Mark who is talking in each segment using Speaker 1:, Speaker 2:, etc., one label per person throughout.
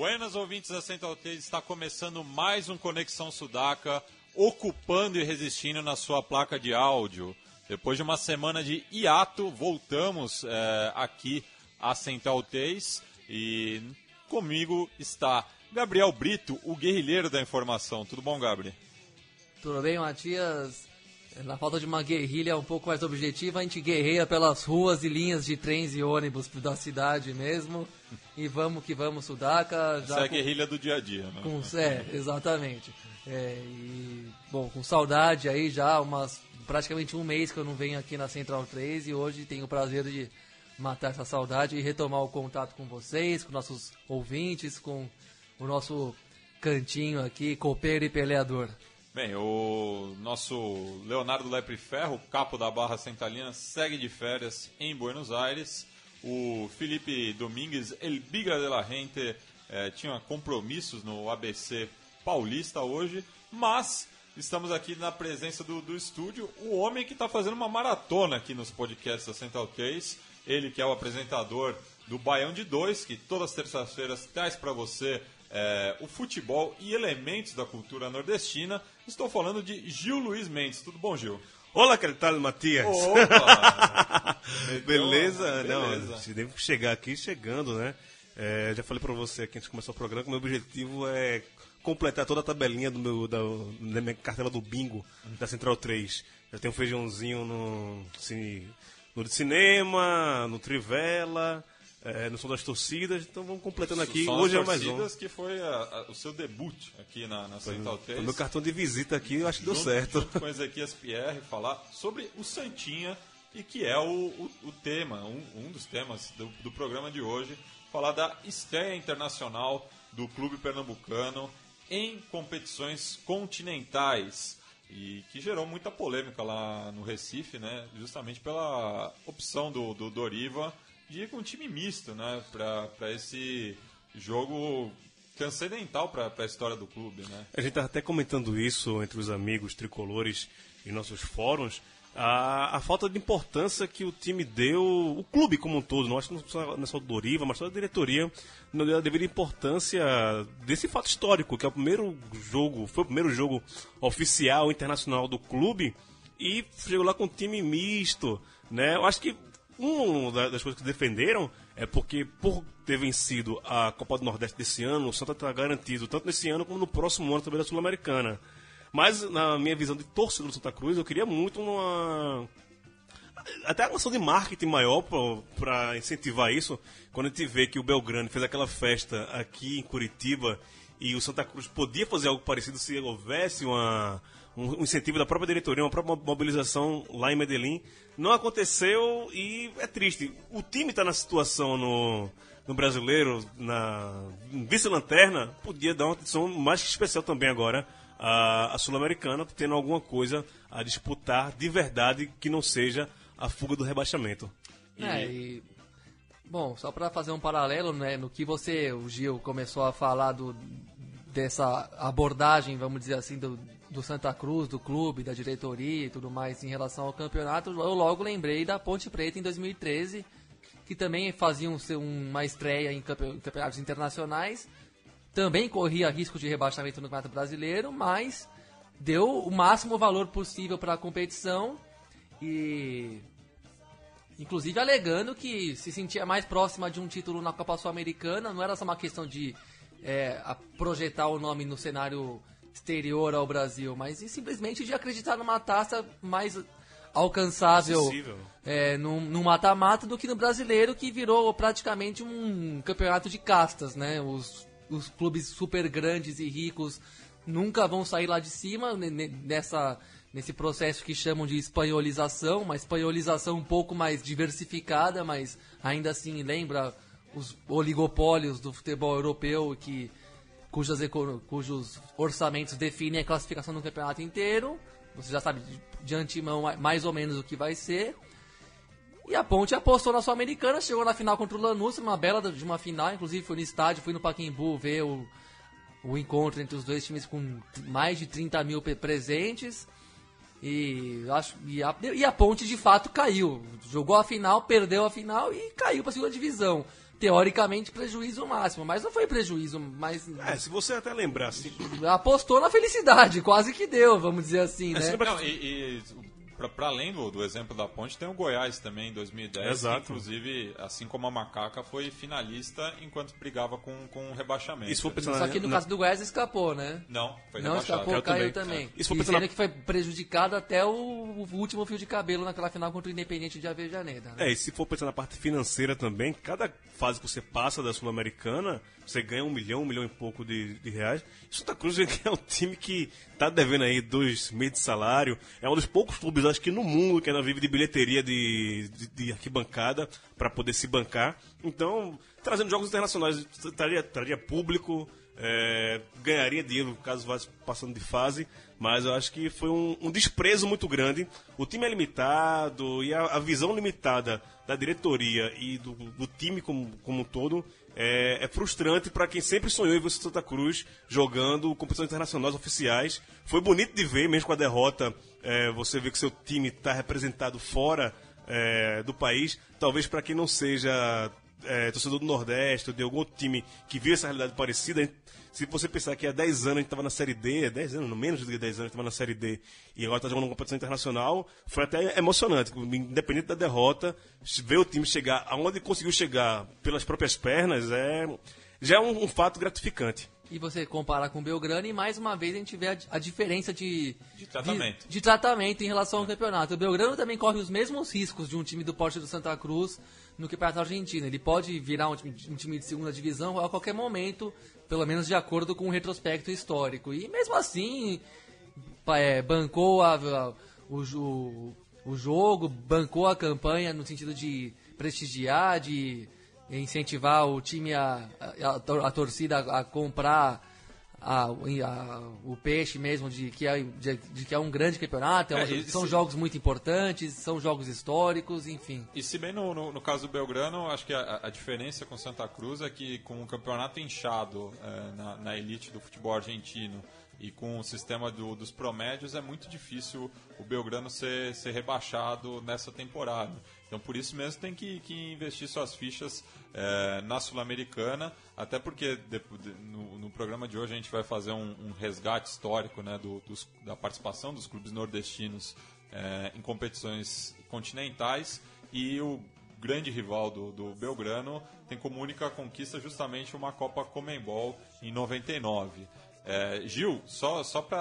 Speaker 1: Buenas ouvintes da Central 3, está começando mais um Conexão Sudaca, ocupando e resistindo na sua placa de áudio. Depois de uma semana de hiato, voltamos é, aqui à Central 3 e comigo está Gabriel Brito, o guerrilheiro da informação. Tudo bom, Gabriel?
Speaker 2: Tudo bem, Matias? Na falta de uma guerrilha um pouco mais objetiva, a gente guerreia pelas ruas e linhas de trens e ônibus da cidade mesmo. E vamos que vamos, Sudaca.
Speaker 1: Já Isso é a guerrilha do dia a dia, né?
Speaker 2: Com... É, exatamente. É, e, bom, com saudade aí já, umas, praticamente um mês que eu não venho aqui na Central 3 e hoje tenho o prazer de matar essa saudade e retomar o contato com vocês, com nossos ouvintes, com o nosso cantinho aqui, copeiro e peleador.
Speaker 1: Bem, o nosso Leonardo Lepre Ferro, capo da Barra Centralina, segue de férias em Buenos Aires. O Felipe Domingues, El Biga de la Gente, eh, tinha compromissos no ABC Paulista hoje, mas estamos aqui na presença do, do estúdio, o homem que está fazendo uma maratona aqui nos podcasts da Central Case, ele que é o apresentador do Baião de Dois, que todas as terças-feiras traz para você é, o futebol e elementos da cultura nordestina. Estou falando de Gil Luiz Mendes. Tudo bom, Gil?
Speaker 3: Olá, que tal, Matias?
Speaker 1: Opa!
Speaker 3: beleza? beleza. Não, devo chegar aqui chegando, né? É, já falei para você aqui antes de começar o programa que meu objetivo é completar toda a tabelinha do meu, da, da minha cartela do bingo da Central 3. Já tem um feijãozinho no, assim, no cinema, no Trivela, é, no Som das Torcidas, então vamos completando aqui.
Speaker 1: Som
Speaker 3: Hoje
Speaker 1: das
Speaker 3: é mais um.
Speaker 1: Que foi a, a, o seu debut aqui na, na Central 3.
Speaker 3: Foi meu cartão de visita aqui, eu acho que deu certo.
Speaker 1: Junto com Ezequias Pierre, falar sobre o Santinha, e que é o, o, o tema, um, um, dos temas do, do programa de hoje, falar da estreia internacional do clube pernambucano em competições continentais e que gerou muita polêmica lá no Recife, né? Justamente pela opção do, do Doriva de ir com um time misto, né? Para esse jogo transcendental para a história do clube, né?
Speaker 3: A gente estava até comentando isso entre os amigos tricolores em nossos fóruns, a, a, falta de importância que o time deu, o clube como um todo, não acho que não só, não é o Doriva, mas toda a diretoria não deu a devida importância desse fato histórico, que é o primeiro jogo, foi o primeiro jogo oficial internacional do clube e chegou lá com um time misto, né? Eu acho que uma das coisas que defenderam é porque, por ter vencido a Copa do Nordeste desse ano, o Santa está garantido, tanto nesse ano como no próximo ano também da Sul-Americana. Mas, na minha visão de torcedor do Santa Cruz, eu queria muito uma. Até uma ação de marketing maior para incentivar isso. Quando a gente vê que o Belgrano fez aquela festa aqui em Curitiba e o Santa Cruz podia fazer algo parecido se houvesse uma, um incentivo da própria diretoria, uma própria mobilização lá em Medellín. Não aconteceu e é triste. O time está na situação no, no brasileiro, na vice-lanterna, podia dar uma atenção mais especial também agora a, a Sul-Americana, tendo alguma coisa a disputar de verdade que não seja a fuga do rebaixamento.
Speaker 2: E... É, e... Bom, só para fazer um paralelo, né, no que você, o Gil, começou a falar do, dessa abordagem, vamos dizer assim, do, do Santa Cruz, do clube, da diretoria e tudo mais em relação ao campeonato, eu logo lembrei da Ponte Preta em 2013, que também faziam uma estreia em campeonatos internacionais. Também corria risco de rebaixamento no Campeonato Brasileiro, mas deu o máximo valor possível para a competição e inclusive alegando que se sentia mais próxima de um título na Copa Sul-Americana, não era só uma questão de é, projetar o nome no cenário exterior ao Brasil, mas simplesmente de acreditar numa taça mais alcançável é, no mata-mata do que no brasileiro, que virou praticamente um campeonato de castas, né? Os os clubes super grandes e ricos nunca vão sair lá de cima nessa nesse processo que chamam de espanholização, uma espanholização um pouco mais diversificada, mas ainda assim lembra os oligopólios do futebol europeu que cujas, cujos orçamentos definem a classificação do campeonato inteiro. Você já sabe de, de antemão ma- mais ou menos o que vai ser. E a Ponte apostou na Sul-Americana, chegou na final contra o Lanús, uma bela de uma final, inclusive fui no estádio, fui no Pacaembu ver o, o encontro entre os dois times com mais de 30 mil presentes. E, acho, e, a, e a Ponte de fato caiu. Jogou a final, perdeu a final e caiu para a segunda divisão. Teoricamente, prejuízo máximo, mas não foi prejuízo, mas
Speaker 3: É, se você até lembrar, assim,
Speaker 2: apostou na felicidade, quase que deu, vamos dizer assim, né?
Speaker 3: lembra-
Speaker 1: Não, e, e pra além do, do exemplo da ponte, tem o Goiás também em 2010,
Speaker 3: Exato.
Speaker 1: que inclusive, assim como a Macaca, foi finalista enquanto brigava com, com o rebaixamento.
Speaker 3: for pensar
Speaker 2: Só que no
Speaker 3: na-
Speaker 2: caso do Goiás escapou, né?
Speaker 1: Não, foi
Speaker 2: Não
Speaker 1: rebaixado.
Speaker 2: escapou,
Speaker 3: Eu
Speaker 2: caiu
Speaker 3: também.
Speaker 2: também.
Speaker 3: For
Speaker 2: E
Speaker 3: pensar
Speaker 2: que foi prejudicado até o, o último fio de cabelo naquela final contra o Independente de Avejaneda. Né?
Speaker 3: É, e se for pensar na parte financeira também, cada fase que você passa da Sul-Americana, você ganha um milhão, um milhão e pouco de, de reais. E Santa Cruz é um time que tá devendo aí dois meses de salário. É um dos poucos clubes, acho que no mundo, que ainda vive de bilheteria de, de, de arquibancada para poder se bancar. Então, trazendo jogos internacionais, traria, traria público, é, ganharia dinheiro caso vá passando de fase, mas eu acho que foi um, um desprezo muito grande. O time é limitado e a, a visão limitada da diretoria e do, do time como, como um todo é, é frustrante para quem sempre sonhou em ver Santa Cruz jogando competições internacionais oficiais. Foi bonito de ver, mesmo com a derrota, é, você vê que seu time está representado fora é, do país. Talvez para quem não seja é, torcedor do Nordeste ou de algum outro time que viu essa realidade parecida, se você pensar que há 10 anos a gente estava na Série D, 10 anos, menos de 10 anos a gente estava na Série D, e agora está jogando uma competição internacional, foi até emocionante. Independente da derrota, ver o time chegar aonde conseguiu chegar pelas próprias pernas é já é um, um fato gratificante.
Speaker 2: E você comparar com o Belgrano e mais uma vez a gente vê a, a diferença de,
Speaker 1: De tratamento.
Speaker 2: de, de tratamento em relação ao campeonato. O Belgrano também corre os mesmos riscos de um time do porte do Santa Cruz no campeonato argentino. Ele pode virar um time, um time de segunda divisão a qualquer momento, pelo menos de acordo com o retrospecto histórico. E mesmo assim, é, bancou a- a- o, o jogo, bancou a campanha no sentido de prestigiar, de incentivar o time, a, a, a tor- a torcida a, comprar a- a- o peixe mesmo de que, é, de, de que é um grande campeonato, é um-
Speaker 1: É,
Speaker 2: são
Speaker 1: se-
Speaker 2: jogos muito importantes, são jogos históricos, enfim.
Speaker 1: E se bem no, no, no caso do Belgrano, acho que a, a diferença com Santa Cruz é que com o campeonato inchado é, na, na elite do futebol argentino e com o sistema do- dos promédios, é muito difícil o Belgrano ser, ser rebaixado nessa temporada. Então por isso mesmo tem que, que investir suas fichas é, na Sul-Americana, até porque de- de- no, no programa de hoje a gente vai fazer um, um resgate histórico né, do- dos- da participação dos clubes nordestinos é, em competições continentais e o grande rival do, do Belgrano tem como única conquista justamente uma Copa Comembol em 99. É, Gil, só, só para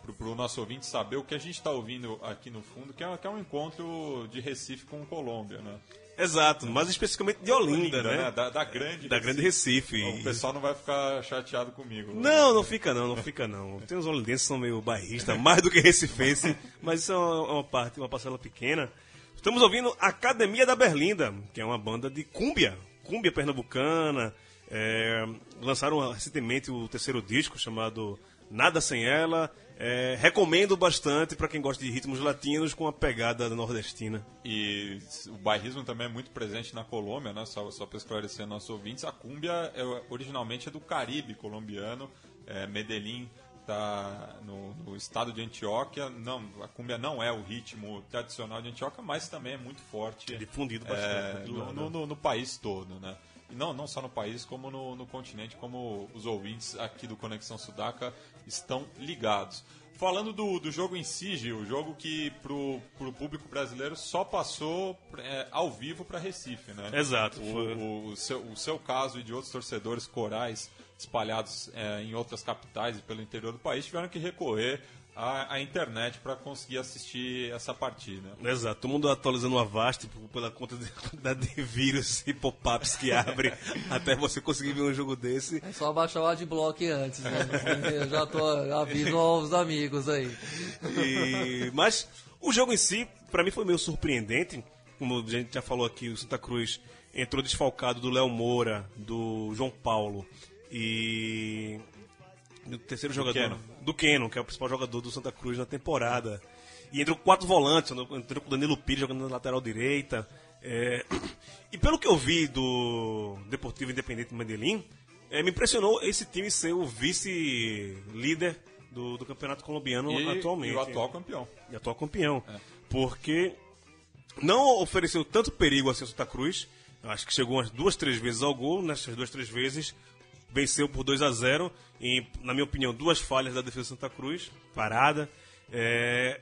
Speaker 1: para o nosso ouvinte saber o que a gente está ouvindo aqui no fundo, que é, que é um encontro de Recife com Colômbia, né?
Speaker 3: Exato, mais especificamente de Olinda, né?
Speaker 1: Da, da grande
Speaker 3: Da grande Recife.
Speaker 1: O pessoal não vai ficar chateado comigo. né?
Speaker 3: Não, não fica não, não fica não. Tem uns holandenses que são meio bairristas, mais do que recifense, mas isso é uma, uma parte, uma parcela pequena. Estamos ouvindo Academia da Berlinda, que é uma banda de cúmbia, cúmbia pernambucana. É, lançaram recentemente o terceiro disco chamado Nada Sem Ela. É, recomendo bastante para quem gosta de ritmos latinos com a pegada nordestina.
Speaker 1: E o bairrismo também é muito presente na Colômbia, né? Só, só para esclarecer nossos ouvintes, a cúmbia é, originalmente é do Caribe colombiano. É, Medellín está no, no estado de Antioquia. Não, a cúmbia não é o ritmo tradicional de Antioquia, mas também é muito forte.
Speaker 3: Difundido
Speaker 1: é,
Speaker 3: bastante, lado.
Speaker 1: no- no- no país todo, né? E não, não só no país, como no, no continente, como os ouvintes aqui do Conexão Sudaca estão ligados. Falando do, do jogo em si, Gil, o jogo que pro, pro público brasileiro só passou é, ao vivo para Recife, né?
Speaker 3: Exato,
Speaker 1: O, o- o seu, o seu caso e de outros torcedores corais espalhados é, em outras capitais e pelo interior do país tiveram que recorrer à, à internet para conseguir assistir essa partida.
Speaker 3: Exato, todo mundo atualizando o Avast por- pela conta de, da de vírus e pop-ups que abre até você conseguir ver um jogo desse.
Speaker 2: É só baixar o adblock antes, né? Eu já tô aviso aos amigos aí.
Speaker 3: E- mas o jogo em si, para mim, foi meio surpreendente. Como a gente já falou aqui, o Santa Cruz entrou desfalcado do Léo Moura, do João Paulo e do terceiro jogador
Speaker 1: Keno.
Speaker 3: do Keno, que é o principal jogador do Santa Cruz na temporada. E entrou quatro volantes, entrou com o Danilo Pires jogando na lateral direita. É, E pelo que eu vi do Deportivo Independente Medellín, é, me impressionou esse time ser o vice-líder do, do campeonato colombiano
Speaker 1: E,
Speaker 3: atualmente.
Speaker 1: e o atual campeão.
Speaker 3: E atual campeão. Porque não ofereceu tanto perigo assim ao Santa Cruz. Acho que chegou umas duas, três vezes ao gol. Nessas duas, três vezes venceu por 2 a 0 E, na minha opinião, duas falhas da defesa do Santa Cruz. Parada. É,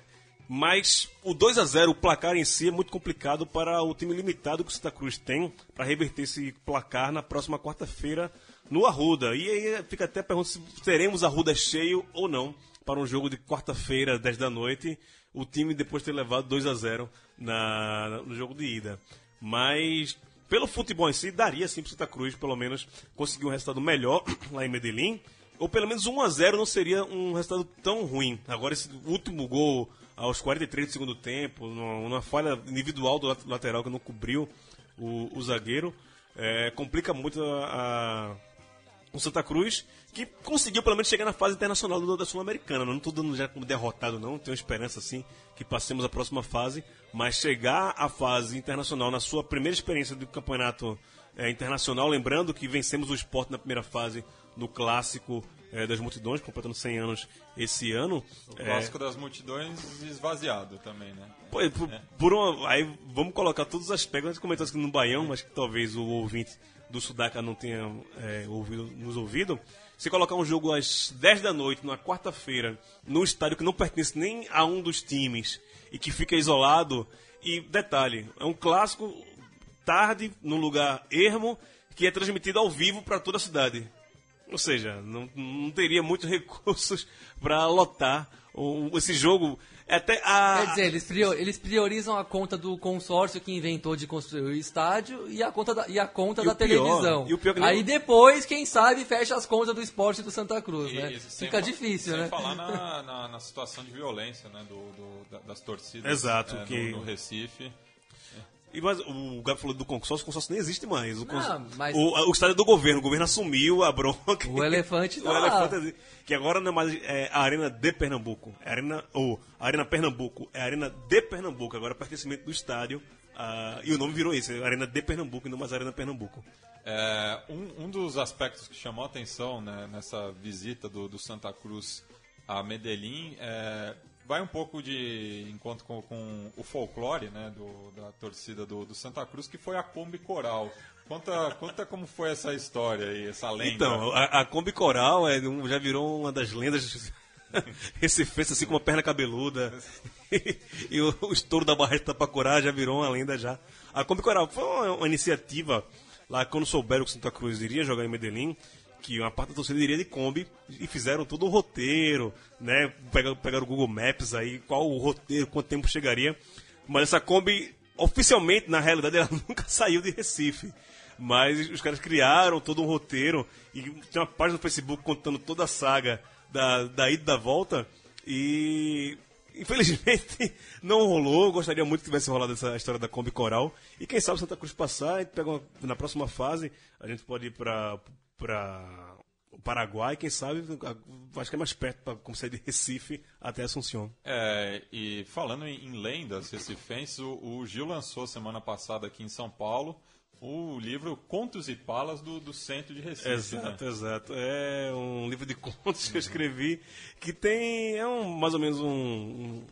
Speaker 3: mas o 2 a 0 o placar em si, é muito complicado para o time limitado que o Santa Cruz tem para reverter esse placar na próxima quarta-feira no Arruda. E aí fica até a pergunta se teremos Arruda cheio ou não para um jogo de quarta-feira, 10 da noite, o time depois de ter levado 2 a 0 na, no jogo de ida. Mas pelo futebol em si, daria sim para Santa Cruz, pelo menos, conseguir um resultado melhor lá em Medellín. Ou pelo menos 1 a 0 não seria um resultado tão ruim. Agora, esse último gol aos 43 do segundo tempo, numa, falha individual do lat- lateral que não cobriu o, o zagueiro, é, complica muito a, a- o Santa Cruz, que conseguiu pelo menos chegar na fase internacional do- da Sul-Americana. Não estou dando já como derrotado, não. Tenho esperança, sim, que passemos a próxima fase. Mas chegar à fase internacional na sua primeira experiência do campeonato é, internacional, lembrando que vencemos o esporte na primeira fase no clássico é, das multidões, completando 100 anos esse ano.
Speaker 1: O
Speaker 3: É,
Speaker 1: clássico das multidões esvaziado também, né?
Speaker 3: Pô, por, por uma- aí vamos colocar todos os aspectos. Nós comentamos aqui no Baião, mas que talvez o ouvinte do Sudaca não tenha é, ouvido, nos ouvido. Se colocar um jogo às 10 da noite, numa quarta-feira, num estádio que não pertence nem a um dos times e que fica isolado. E detalhe, é um clássico tarde, num lugar ermo, que é transmitido ao vivo para toda a cidade. Ou seja, não, não teria muitos recursos para lotar o- esse jogo. Até a,
Speaker 2: Quer dizer, eles, prio- eles priorizam a conta do consórcio que inventou de construir o estádio e a conta da, e a conta
Speaker 3: E
Speaker 2: da
Speaker 3: pior-
Speaker 2: televisão.
Speaker 3: e o pior que nem-
Speaker 2: Aí depois, quem sabe, fecha as contas do esporte do Santa Cruz, né?
Speaker 1: E sem
Speaker 2: Fica
Speaker 1: fa-
Speaker 2: difícil,
Speaker 1: sem
Speaker 2: né?
Speaker 1: falar na, na, na situação de violência né, do, do- da- das torcidas
Speaker 3: Exato,
Speaker 1: é,
Speaker 3: que-
Speaker 1: no, no Recife.
Speaker 3: E mas o Gabi falou do consórcio, o consórcio nem existe mais. O, cons-
Speaker 2: Não, mas-
Speaker 3: o, o estádio é do governo, o governo assumiu a bronca.
Speaker 2: O elefante tá
Speaker 3: o
Speaker 2: lá.
Speaker 3: elefante, que agora não é mais é, a Arena de Pernambuco. É a Arena, ou a Arena Pernambuco, é a Arena de Pernambuco, agora é pertencimento do estádio. ah, e o nome virou isso, é Arena de Pernambuco e não mais Arena Pernambuco.
Speaker 1: É, um, um dos aspectos que chamou a atenção né, nessa visita do, do Santa Cruz a Medellín é, vai um pouco de encontro com, com o folclore né, do- da torcida do, do Santa Cruz, que foi a Kombi Coral. Conta, conta como foi essa história aí, essa lenda.
Speaker 3: Então, a, a Kombi Coral é, um- já virou uma das lendas recifense, assim como a perna cabeluda. e o, o estouro da barra de Tapacurá já virou uma lenda já. A Kombi Coral foi uma, uma iniciativa lá quando souberam que o Santa Cruz iria jogar em Medellín, que uma parte da torcida iria de Kombi e fizeram todo o roteiro, né? Pegaram, pegaram o Google Maps aí, qual o roteiro, quanto tempo chegaria. Mas essa Kombi, oficialmente, na realidade, ela nunca saiu de Recife. Mas os caras criaram todo um roteiro e tem uma página no Facebook contando toda a saga da, da ida e da volta. E infelizmente não rolou. Gostaria muito que tivesse rolado essa história da Kombi Coral. E quem sabe Santa Cruz passar, gente pega uma- na próxima fase, a gente pode ir para para o Paraguai, quem sabe, acho que é mais perto para como sair de Recife até Assunção.
Speaker 1: É, e falando em, em lendas recifenses, o, o Gil lançou semana passada aqui em São Paulo o livro Contos e Palas do, do Centro de Recife.
Speaker 3: Exato,
Speaker 1: né?
Speaker 3: exato. É um livro de contos que eu escrevi que tem é um, mais ou menos um, um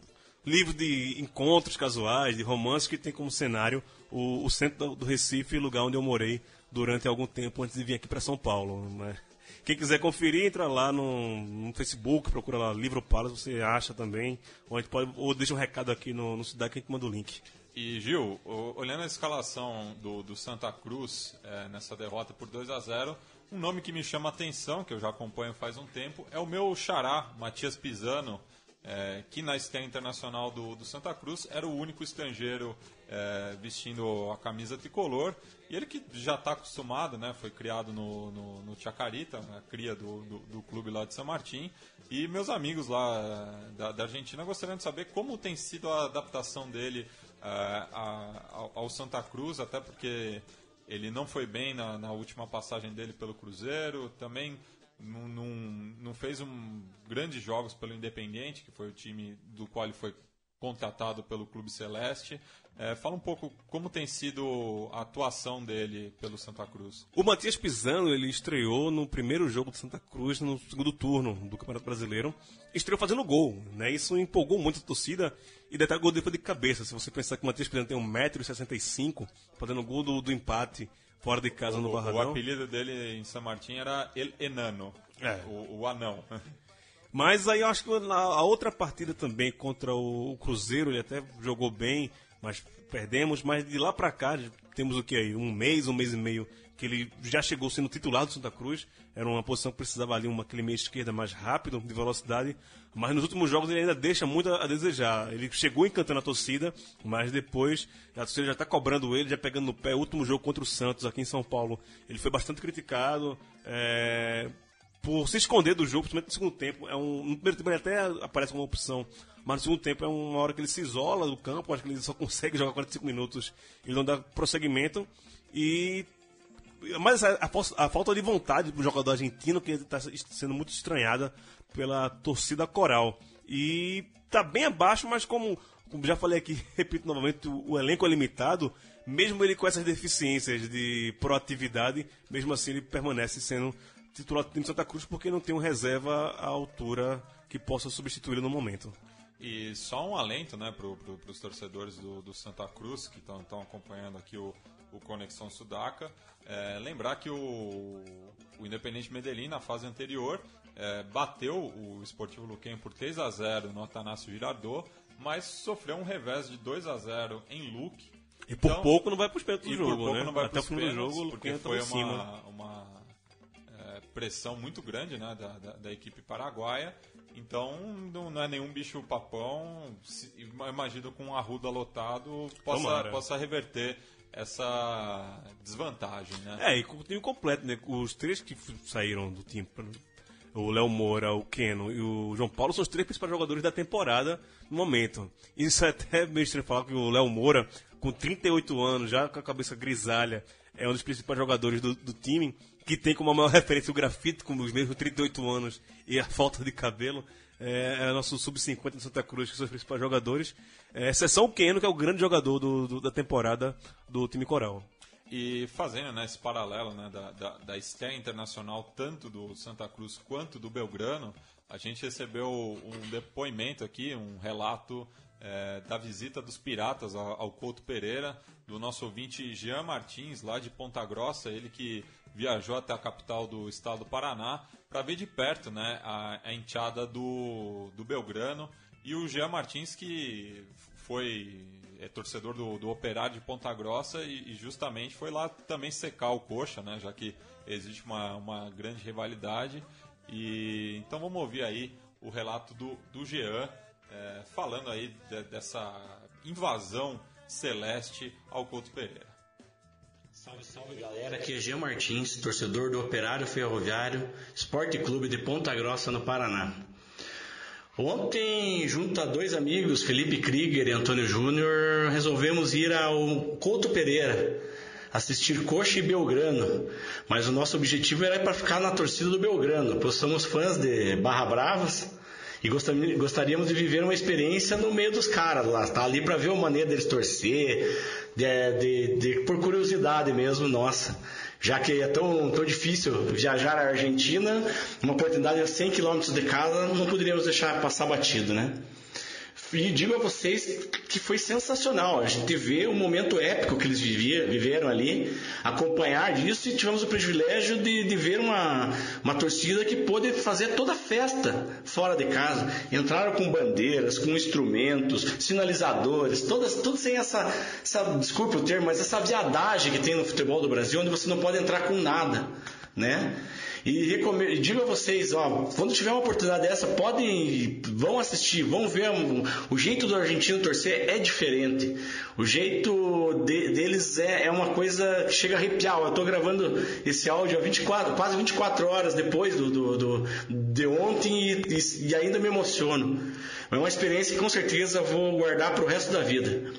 Speaker 3: livro de encontros casuais, de romances que tem como cenário o, o centro do, do Recife, lugar onde eu morei durante algum tempo antes de vir aqui para São Paulo. Né? Quem quiser conferir, entra lá no, no Facebook, procura lá Livro Palas, você acha também. Ou, a gente pode, ou deixa um recado aqui no, no Cidade que a gente manda o link.
Speaker 1: E Gil, olhando a escalação do, do Santa Cruz é, nessa derrota por 2 a 0 um nome que me chama a atenção, que eu já acompanho faz um tempo, é o meu xará, Matias Pisano, é, que na estreia internacional do, do Santa Cruz era o único estrangeiro é, vestindo a camisa tricolor. E ele que já está acostumado, né, foi criado no, no, no Chacarita, a cria do, do, do clube lá de São Martim. E meus amigos lá é, da, da Argentina gostariam de saber como tem sido a adaptação dele a- ao, Santa Cruz, até porque ele não foi bem na, na última passagem dele pelo Cruzeiro, também não, não, fez um grandes jogos pelo Independiente, que foi o time do qual ele foi contratado pelo Clube Celeste. É, fala um pouco como tem sido a atuação dele pelo Santa Cruz.
Speaker 3: O Matias Pisano ele estreou no primeiro jogo do Santa Cruz no segundo turno do Campeonato Brasileiro. Estreou fazendo gol, né? Isso empolgou muito a torcida e detalhe gol depois de cabeça. Se você pensar que o Matias Pisano tem 1,65m, fazendo gol do, do empate fora de casa
Speaker 1: o,
Speaker 3: no Barradão.
Speaker 1: O apelido dele em São Martin era El Enano, é. o, o anão.
Speaker 3: Mas aí eu acho que na, a outra partida também contra o, o Cruzeiro, ele até jogou bem, mas perdemos. Mas de lá para cá, temos o que aí? Um mês, um mês e meio, que ele já chegou sendo titular do Santa Cruz. Era uma posição que precisava ali, uma, aquele meia esquerda mais rápido, de velocidade. Mas nos últimos jogos ele ainda deixa muito a, a desejar. Ele chegou encantando a torcida, mas depois a torcida já está cobrando ele, já pegando no pé. O último jogo contra o Santos aqui em São Paulo, ele foi bastante criticado. É, por se esconder do jogo, principalmente no segundo tempo. É um, no primeiro tempo ele até aparece como opção, mas no segundo tempo é uma hora que ele se isola do campo, acho que ele só consegue jogar 45 minutos, ele não dá prosseguimento. E. Mas a, a, a falta de vontade do jogador argentino, que está sendo muito estranhada pela torcida coral. E está bem abaixo, mas como, como já falei aqui, repito novamente, o, o elenco é limitado mesmo ele com essas deficiências de proatividade, mesmo assim ele permanece sendo titular do time de Santa Cruz porque não tem um reserva à altura que possa substituí-lo no momento.
Speaker 1: E só um alento né, para pro, os torcedores do, do, Santa Cruz que estão acompanhando aqui o, o Conexão Sudaca. É, lembrar que o, o Independente Medellín, na fase anterior, é, bateu o Esportivo Luquem por 3 a 0 no Atanásio Girardot, mas sofreu um revés de 2 a 0 em Luque.
Speaker 3: E por então, pouco não vai para os pênaltis do jogo, né?
Speaker 1: Até o fim do jogo, o Luquem foi uma, uma pressão muito grande né, da, da, da equipe paraguaia. Então não, não, é nenhum bicho papão. Se, imagino com um arruda lotado possa, possa reverter essa desvantagem, né?
Speaker 3: É, e com o time completo, né? Os três que saíram do time, o Léo Moura, o Keno e o João Paulo, são os três principais jogadores da temporada no momento. Isso é até meio estranho falar que o Léo Moura, com 38 anos, já com a cabeça grisalha, é um dos principais jogadores do, do time que tem como maior referência o grafite, com os mesmos 38 anos e a falta de cabelo. É, é nosso sub-50 de Santa Cruz, que são os principais jogadores. É, exceção o Keno, que é o grande jogador do, do, da temporada do time coral.
Speaker 1: E fazendo né, esse paralelo né, da, da, da internacional, tanto do Santa Cruz quanto do Belgrano, a gente recebeu um depoimento aqui, um relato é, da visita dos Piratas ao, ao Couto Pereira, do nosso ouvinte Jean Martins, lá de Ponta Grossa, ele que viajou até a capital do estado do Paraná para ver de perto né, a, a enteada do, do Belgrano. E o Jean Martins, que foi é, torcedor do, do Operário de Ponta Grossa e, e, justamente foi lá também secar o coxa, né, já que existe uma, uma grande rivalidade. E então vamos ouvir aí o relato do, do Jean é, falando aí de, dessa invasão celeste ao Couto Pereira.
Speaker 4: Salve, salve galera, aqui é Jean Martins, torcedor do Operário Ferroviário Esporte Clube de Ponta Grossa, no Paraná. Ontem, junto a dois amigos, Felipe Krieger e Antônio Júnior, resolvemos ir ao Couto Pereira assistir Coxa e Belgrano, mas o nosso objetivo era para ficar na torcida do Belgrano, pois somos fãs de Barra Bravas e gostaríamos de viver uma experiência no meio dos caras lá, tá ali para ver a maneira deles torcer, de, de, de, por curiosidade mesmo, nossa. Já que é tão, tão difícil viajar à Argentina, uma oportunidade a 100 km de casa, não poderíamos deixar passar batido, né? E digo a vocês que foi sensacional. A gente vê o momento épico que eles viveram ali, acompanhar disso e tivemos o privilégio de, de ver uma, uma torcida que pôde fazer toda a festa fora de casa. Entraram com bandeiras, com instrumentos, sinalizadores, todas, tudo sem essa, essa, desculpe o termo, mas essa viadagem que tem no futebol do Brasil, onde você não pode entrar com nada, né? E digo a vocês, ó, quando tiver uma oportunidade dessa, podem, vão assistir, vão ver. O jeito do argentino torcer é diferente. O jeito de, deles é, é uma coisa que chega a arrepiar. Eu estou gravando esse áudio há 24, quase 24 horas depois do, do, do de ontem e, e, e ainda me emociono. É uma experiência que com certeza vou guardar para o resto da vida.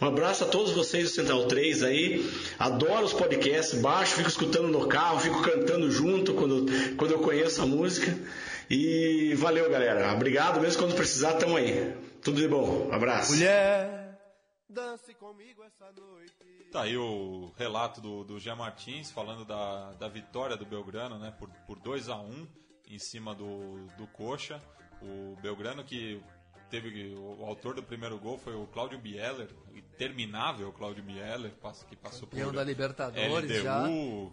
Speaker 4: Um abraço a todos vocês do Central 3 aí. Adoro os podcasts, baixo, fico escutando no carro, fico cantando junto quando, quando eu conheço a música. E valeu, galera. Obrigado mesmo quando precisar, tamo aí. Tudo de bom. Abraço.
Speaker 5: Mulher, dance comigo essa noite.
Speaker 1: Tá aí o relato do, do Jean Martins falando da, da vitória do Belgrano, né, por, por 2 a 1 em cima do, do Coxa. O Belgrano que teve o, autor do primeiro gol foi o Cláudio Bieler, interminável Cláudio Bieler, que passou
Speaker 2: Campeão
Speaker 1: por
Speaker 2: da Libertadores
Speaker 1: LDU,
Speaker 2: já.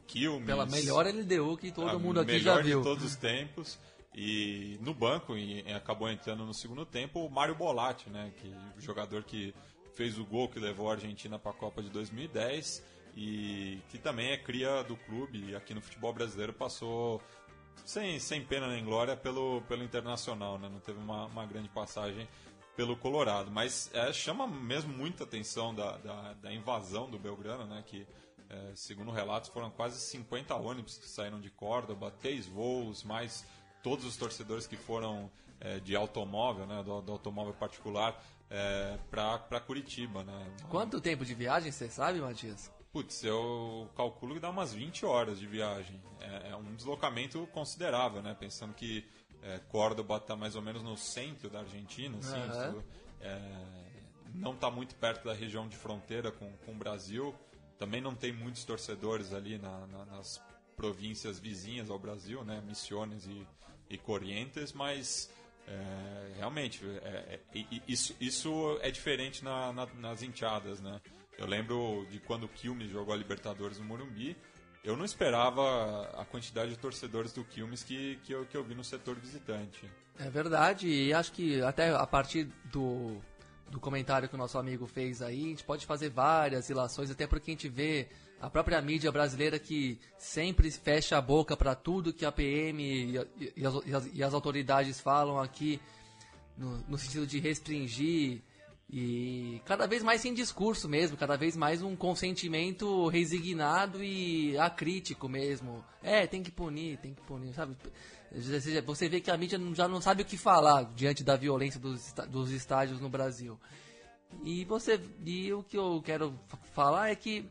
Speaker 1: Quilmes,
Speaker 2: Pela melhor LDU que todo mundo aqui
Speaker 1: melhor
Speaker 2: já viu.
Speaker 1: de todos os tempos. E no banco, e, e acabou entrando no segundo tempo, o Mário Bolatti, né? Que, o jogador que fez o gol que levou a Argentina para a Copa de 2010 e que também é cria do clube e aqui no futebol brasileiro passou sem, sem pena nem glória pelo, pelo Internacional, né? Não teve uma, uma grande passagem pelo Colorado. Mas é, chama mesmo muita atenção da, da, da invasão do Belgrano, né? Que, é, segundo relatos, foram quase 50 ônibus que saíram de Córdoba, três voos, mais todos os torcedores que foram é, de automóvel, né? Do, do automóvel particular é, para Curitiba, né?
Speaker 2: Quanto tempo de viagem você sabe, Matias?
Speaker 1: Putz, eu calculo que dá umas 20 horas de viagem. É, é um deslocamento considerável, né? Pensando que é, Córdoba está mais ou menos no centro da Argentina, assim, isso, é, não está muito perto da região de fronteira com, com o Brasil. Também não tem muitos torcedores ali na- na- nas províncias vizinhas ao Brasil, né? Misiones e, e Corrientes, mas é, realmente é, é, isso, isso é diferente na- na- nas enteadas, né? Eu lembro de quando o Quilmes jogou a Libertadores no Morumbi, eu não esperava a quantidade de torcedores do Quilmes que, que, eu, que eu vi no setor visitante.
Speaker 2: É verdade, e acho que até a partir do, do comentário que o nosso amigo fez aí, a gente pode fazer várias ilações, até porque a gente vê a própria mídia brasileira que sempre fecha a boca para tudo que a PM e, e e as- e as autoridades falam aqui, no, no sentido de restringir e cada vez mais sem discurso mesmo, cada vez mais um consentimento resignado e acrítico mesmo. É, tem que punir, tem que punir, sabe? Você vê que a mídia já não sabe o que falar diante da violência dos, estádios no Brasil. E você e o que eu quero fa- falar é que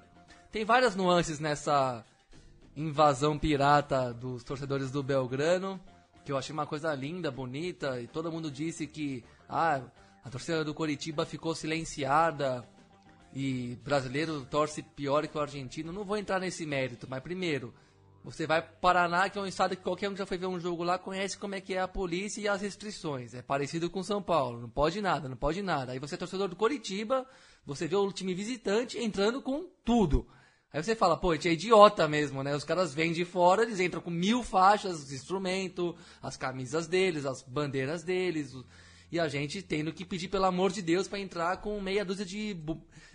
Speaker 2: tem várias nuances nessa invasão pirata dos torcedores do Belgrano, que eu achei uma coisa linda, bonita, e todo mundo disse que ah, a torcida do Coritiba ficou silenciada e brasileiro torce pior que o argentino. Não vou entrar nesse mérito, mas primeiro, você vai para Paraná, que é um estado que qualquer um que já foi ver um jogo lá conhece como é que é a polícia e as restrições. É parecido com São Paulo, não pode nada, não pode nada. Aí você é torcedor do Coritiba, você vê o time visitante entrando com tudo. Aí você fala, pô, é idiota mesmo, né? Os caras vêm de fora, eles entram com mil faixas, instrumento, as camisas deles, as bandeiras deles, e a gente tendo que pedir pelo amor de Deus para entrar com meia dúzia de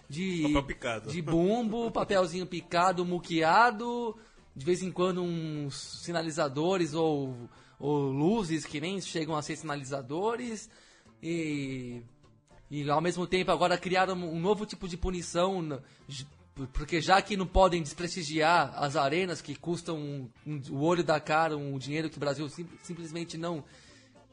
Speaker 2: de
Speaker 3: Papel picado.
Speaker 2: de bumbo, papelzinho picado, muqueado, de vez em quando uns sinalizadores ou, ou luzes que nem chegam a ser sinalizadores e e ao mesmo tempo agora criaram um novo tipo de punição, porque já que não podem desprestigiar as arenas que custam um- um- o olho da cara, um dinheiro que o Brasil sim- simplesmente não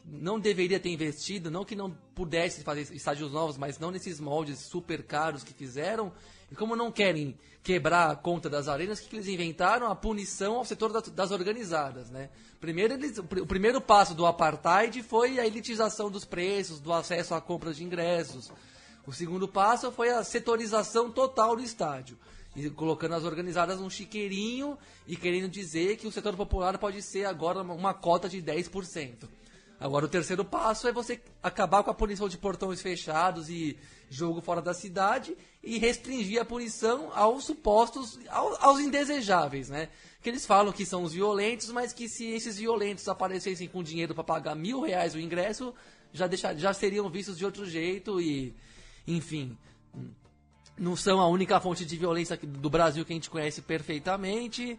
Speaker 2: não deveria ter investido, não que não pudesse fazer estádios novos, mas não nesses moldes super caros que fizeram. E como não querem quebrar a conta das arenas, o que, que eles inventaram? A punição ao setor das, das organizadas, né? Primeiro eles, o pr- o primeiro passo do apartheid foi a elitização dos preços, do acesso à compra de ingressos. O segundo passo foi a setorização total do estádio. E colocando as organizadas num chiqueirinho e querendo dizer que o setor popular pode ser agora uma cota de 10%. Agora, o terceiro passo é você acabar com a punição de portões fechados e jogo fora da cidade e restringir a punição aos supostos, ao- aos indesejáveis, né? Que eles falam que são os violentos, mas que se esses violentos aparecessem com dinheiro para pagar mil reais o ingresso, já, deixar, já seriam vistos de outro jeito e, enfim, não são a única fonte de violência do Brasil que a gente conhece perfeitamente.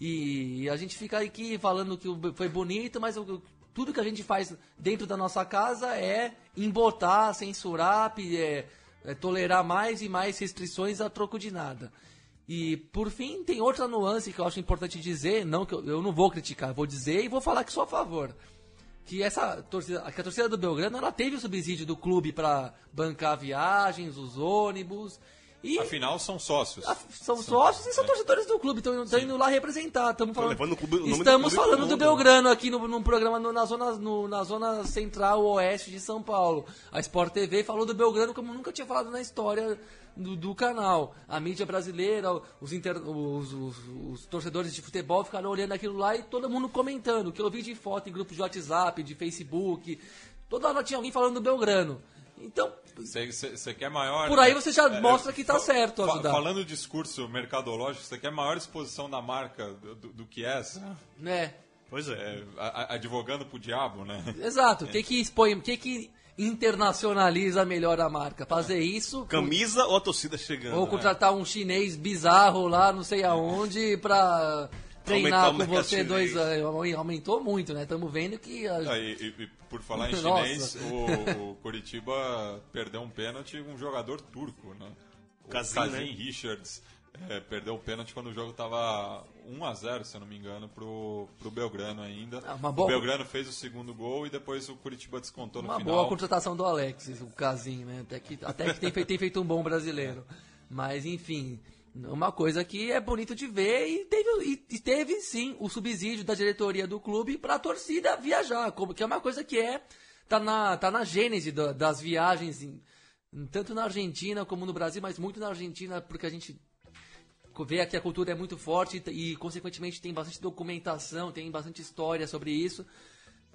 Speaker 2: E a gente fica aqui falando que foi bonito, mas o- tudo que a gente faz dentro da nossa casa é embotar, censurar, é, é tolerar mais e mais restrições a troco de nada. E por fim, tem outra nuance que eu acho importante dizer, não que eu, eu não vou criticar, vou dizer e vou falar que sou a favor. que essa torcida, que a torcida do Belgrano ela teve o subsídio do clube para bancar viagens, os ônibus. E
Speaker 1: Afinal, são sócios.
Speaker 2: a- são sócios e são torcedores do clube, estão indo lá representar. Estamos falando,
Speaker 3: o clube- o do
Speaker 2: estamos
Speaker 3: clube
Speaker 2: falando do. Belgrano aqui no, num programa no- na, zona, no- na zona central oeste de São Paulo. A Sport TV falou do Belgrano como nunca tinha falado na história do, do canal. A mídia brasileira, os, inter- os- os- os torcedores de futebol ficaram olhando aquilo lá e todo mundo comentando. O que eu vi de foto em grupos de WhatsApp, de Facebook. Toda hora tinha alguém falando do Belgrano. Então,
Speaker 1: Você quer maior.
Speaker 2: Por aí você já
Speaker 1: É,
Speaker 2: mostra que tá
Speaker 1: fa-
Speaker 2: certo ajudar.
Speaker 1: Falando do discurso mercadológico, você quer maior exposição da marca do, do- que essa?
Speaker 2: né?
Speaker 3: Pois é.
Speaker 1: É, advogando pro diabo, né?
Speaker 2: Exato. O que que expõe, o que que internacionaliza melhor a marca? Fazer isso
Speaker 3: Camisa ou a torcida chegando?
Speaker 2: ou contratar um chinês bizarro lá, não sei aonde, pra treinar
Speaker 3: o
Speaker 2: com você dois
Speaker 3: chinês.
Speaker 2: anos. Aumentou muito, né? Estamos vendo que a-
Speaker 1: Ah, e, e- por falar em chinês, o, o Curitiba perdeu um pênalti um jogador turco, né? O
Speaker 3: Kazim,
Speaker 1: Kazim
Speaker 3: né?
Speaker 1: Richards é, perdeu o pênalti quando o jogo estava 1 a 0 se eu não me engano, pro, pro Belgrano ainda.
Speaker 2: Ah, uma boa-
Speaker 1: O Belgrano fez o segundo gol e depois o Curitiba descontou no
Speaker 2: uma
Speaker 1: final.
Speaker 2: boa contratação do Alexis, o Casim, né? Até que, até que tem, feito, tem feito um bom brasileiro. Mas, enfim, uma coisa que é bonito de ver e teve, e teve sim o subsídio da diretoria do clube para a torcida viajar, como que é uma coisa que é tá na, tá na gênese da- das viagens, em- tanto na Argentina como no Brasil, mas muito na Argentina, porque a gente vê que a cultura é muito forte e, e, consequentemente, tem bastante documentação, tem bastante história sobre isso.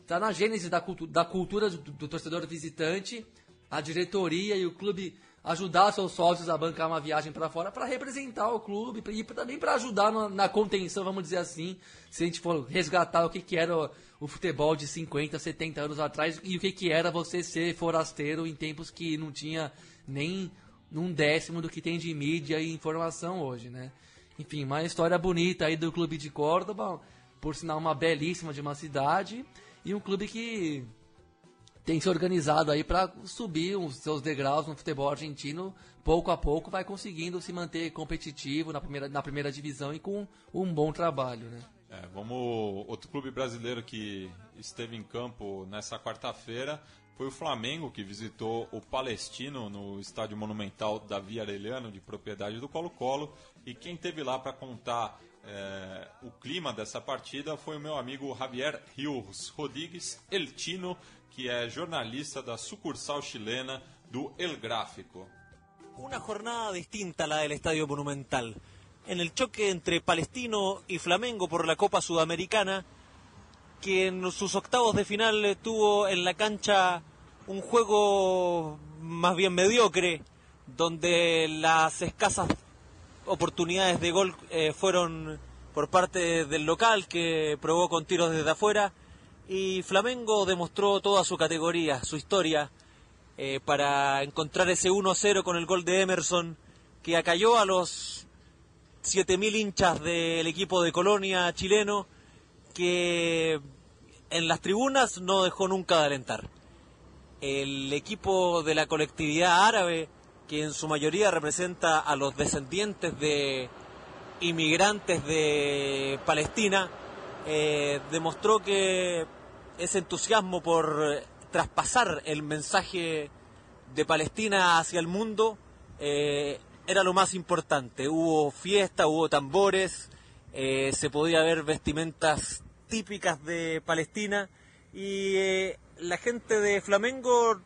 Speaker 2: Tá na gênese da, cultu da cultura do, do torcedor visitante, a diretoria e o clube ajudar seus sócios a bancar uma viagem para fora para representar o clube e também para ajudar na, na contenção, vamos dizer assim, se a gente for resgatar o que, que era o, o futebol de 50, 70 anos atrás e o que, que era você ser forasteiro em tempos que não tinha nem um décimo do que tem de mídia e informação hoje, né? Enfim, uma história bonita aí do clube de Córdoba, por sinal uma belíssima de uma cidade e um clube que tem se organizado aí para subir os seus degraus no futebol argentino, pouco a pouco vai conseguindo se manter competitivo na primeira, na primeira divisão e com um bom trabalho, né?
Speaker 1: É, vamos outro clube brasileiro que esteve em campo nessa quarta-feira foi o Flamengo que visitou o Palestino no estádio monumental da Via Arellano de propriedade do Colo-Colo e quem teve lá para contar é, o clima dessa partida foi o meu amigo Javier Rios Rodrigues El Tino que é jornalista da sucursal chilena do El Gráfico.
Speaker 6: Una jornada distinta a la del Estadio Monumental. En el choque entre Palestino y Flamengo por la Copa Sudamericana, que en sus octavos de final tuvo en la cancha un juego más bien mediocre, donde las escasas oportunidades de gol eh, fueron por parte del local, que probó con tiros desde afuera, y Flamengo demostró toda su categoría, su historia, eh, para encontrar ese 1-0 con el gol de Emerson, que acalló a los 7.000 hinchas del equipo de Colonia chileno, que en las tribunas no dejó nunca de alentar. El equipo de la colectividad árabe, que en su mayoría representa a los descendientes de inmigrantes de Palestina, eh, demostró que ese entusiasmo por traspasar el mensaje de Palestina hacia el mundo eh, era lo más importante. Hubo fiesta, hubo tambores, eh, se podía ver vestimentas típicas de Palestina y la gente de Flamengo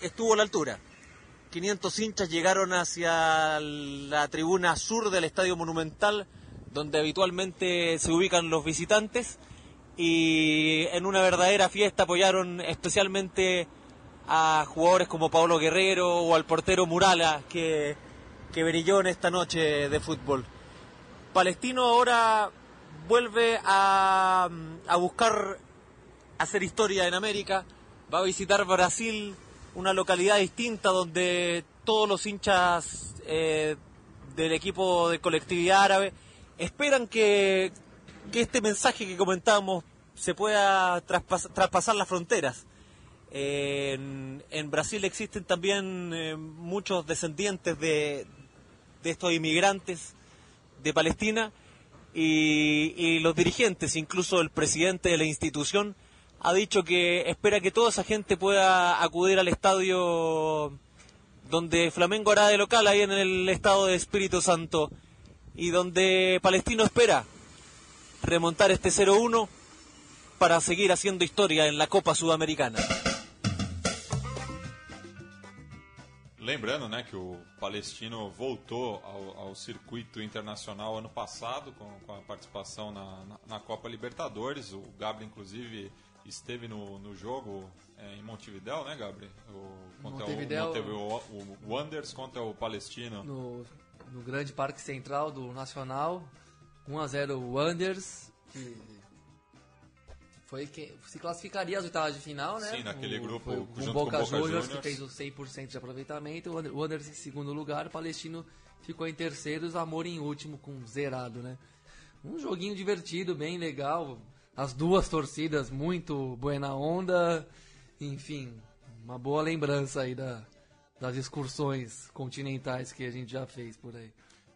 Speaker 6: estuvo a la altura. 500 hinchas llegaron hacia la tribuna sur del Estadio Monumental, donde habitualmente se ubican los visitantes, y en una verdadera fiesta apoyaron especialmente a jugadores como Pablo Guerrero o al portero Murala, que, que brilló en esta noche de fútbol. Palestino ahora vuelve a, a buscar hacer historia en América, va a visitar Brasil, una localidad distinta donde todos los hinchas eh, del equipo de colectividad árabe esperan que, que este mensaje que comentábamos se pueda traspas- traspasar las fronteras. En, Brasil existen también eh, muchos descendientes de, de estos inmigrantes de Palestina y los dirigentes, incluso el presidente de la institución, ha dicho que espera que toda esa gente pueda acudir al estadio donde Flamengo hará de local, ahí en el estado de Espíritu Santo, y donde Palestino espera remontar este 0-1 para seguir haciendo historia en la Copa Sudamericana.
Speaker 1: Lembrando né, que o Palestino voltou ao, ao circuito internacional ano passado, com, com a participação na, na, na, Copa Libertadores. O Gabriel, inclusive, esteve no, no jogo é, em Montevidéu, né, Gabriel? O, contra
Speaker 2: Montevidéu,
Speaker 1: o, o, o Wanders contra o Palestino.
Speaker 2: No, no grande parque central do Nacional, 1x0 o Wanders, que foi quem se classificaria às oitavas de final, né?
Speaker 1: Sim, naquele
Speaker 2: o,
Speaker 1: grupo junto
Speaker 2: com Boca,
Speaker 1: com Boca
Speaker 2: Juniors,
Speaker 1: Juniors.
Speaker 2: que fez o 100% de aproveitamento, o Wanderers em segundo lugar, o Palestino ficou em terceiro, o Amor em último com zerado, né? Um joguinho divertido, bem legal, as duas torcidas muito buena onda, enfim, uma boa lembrança aí da, das excursões continentais que a gente já fez por aí.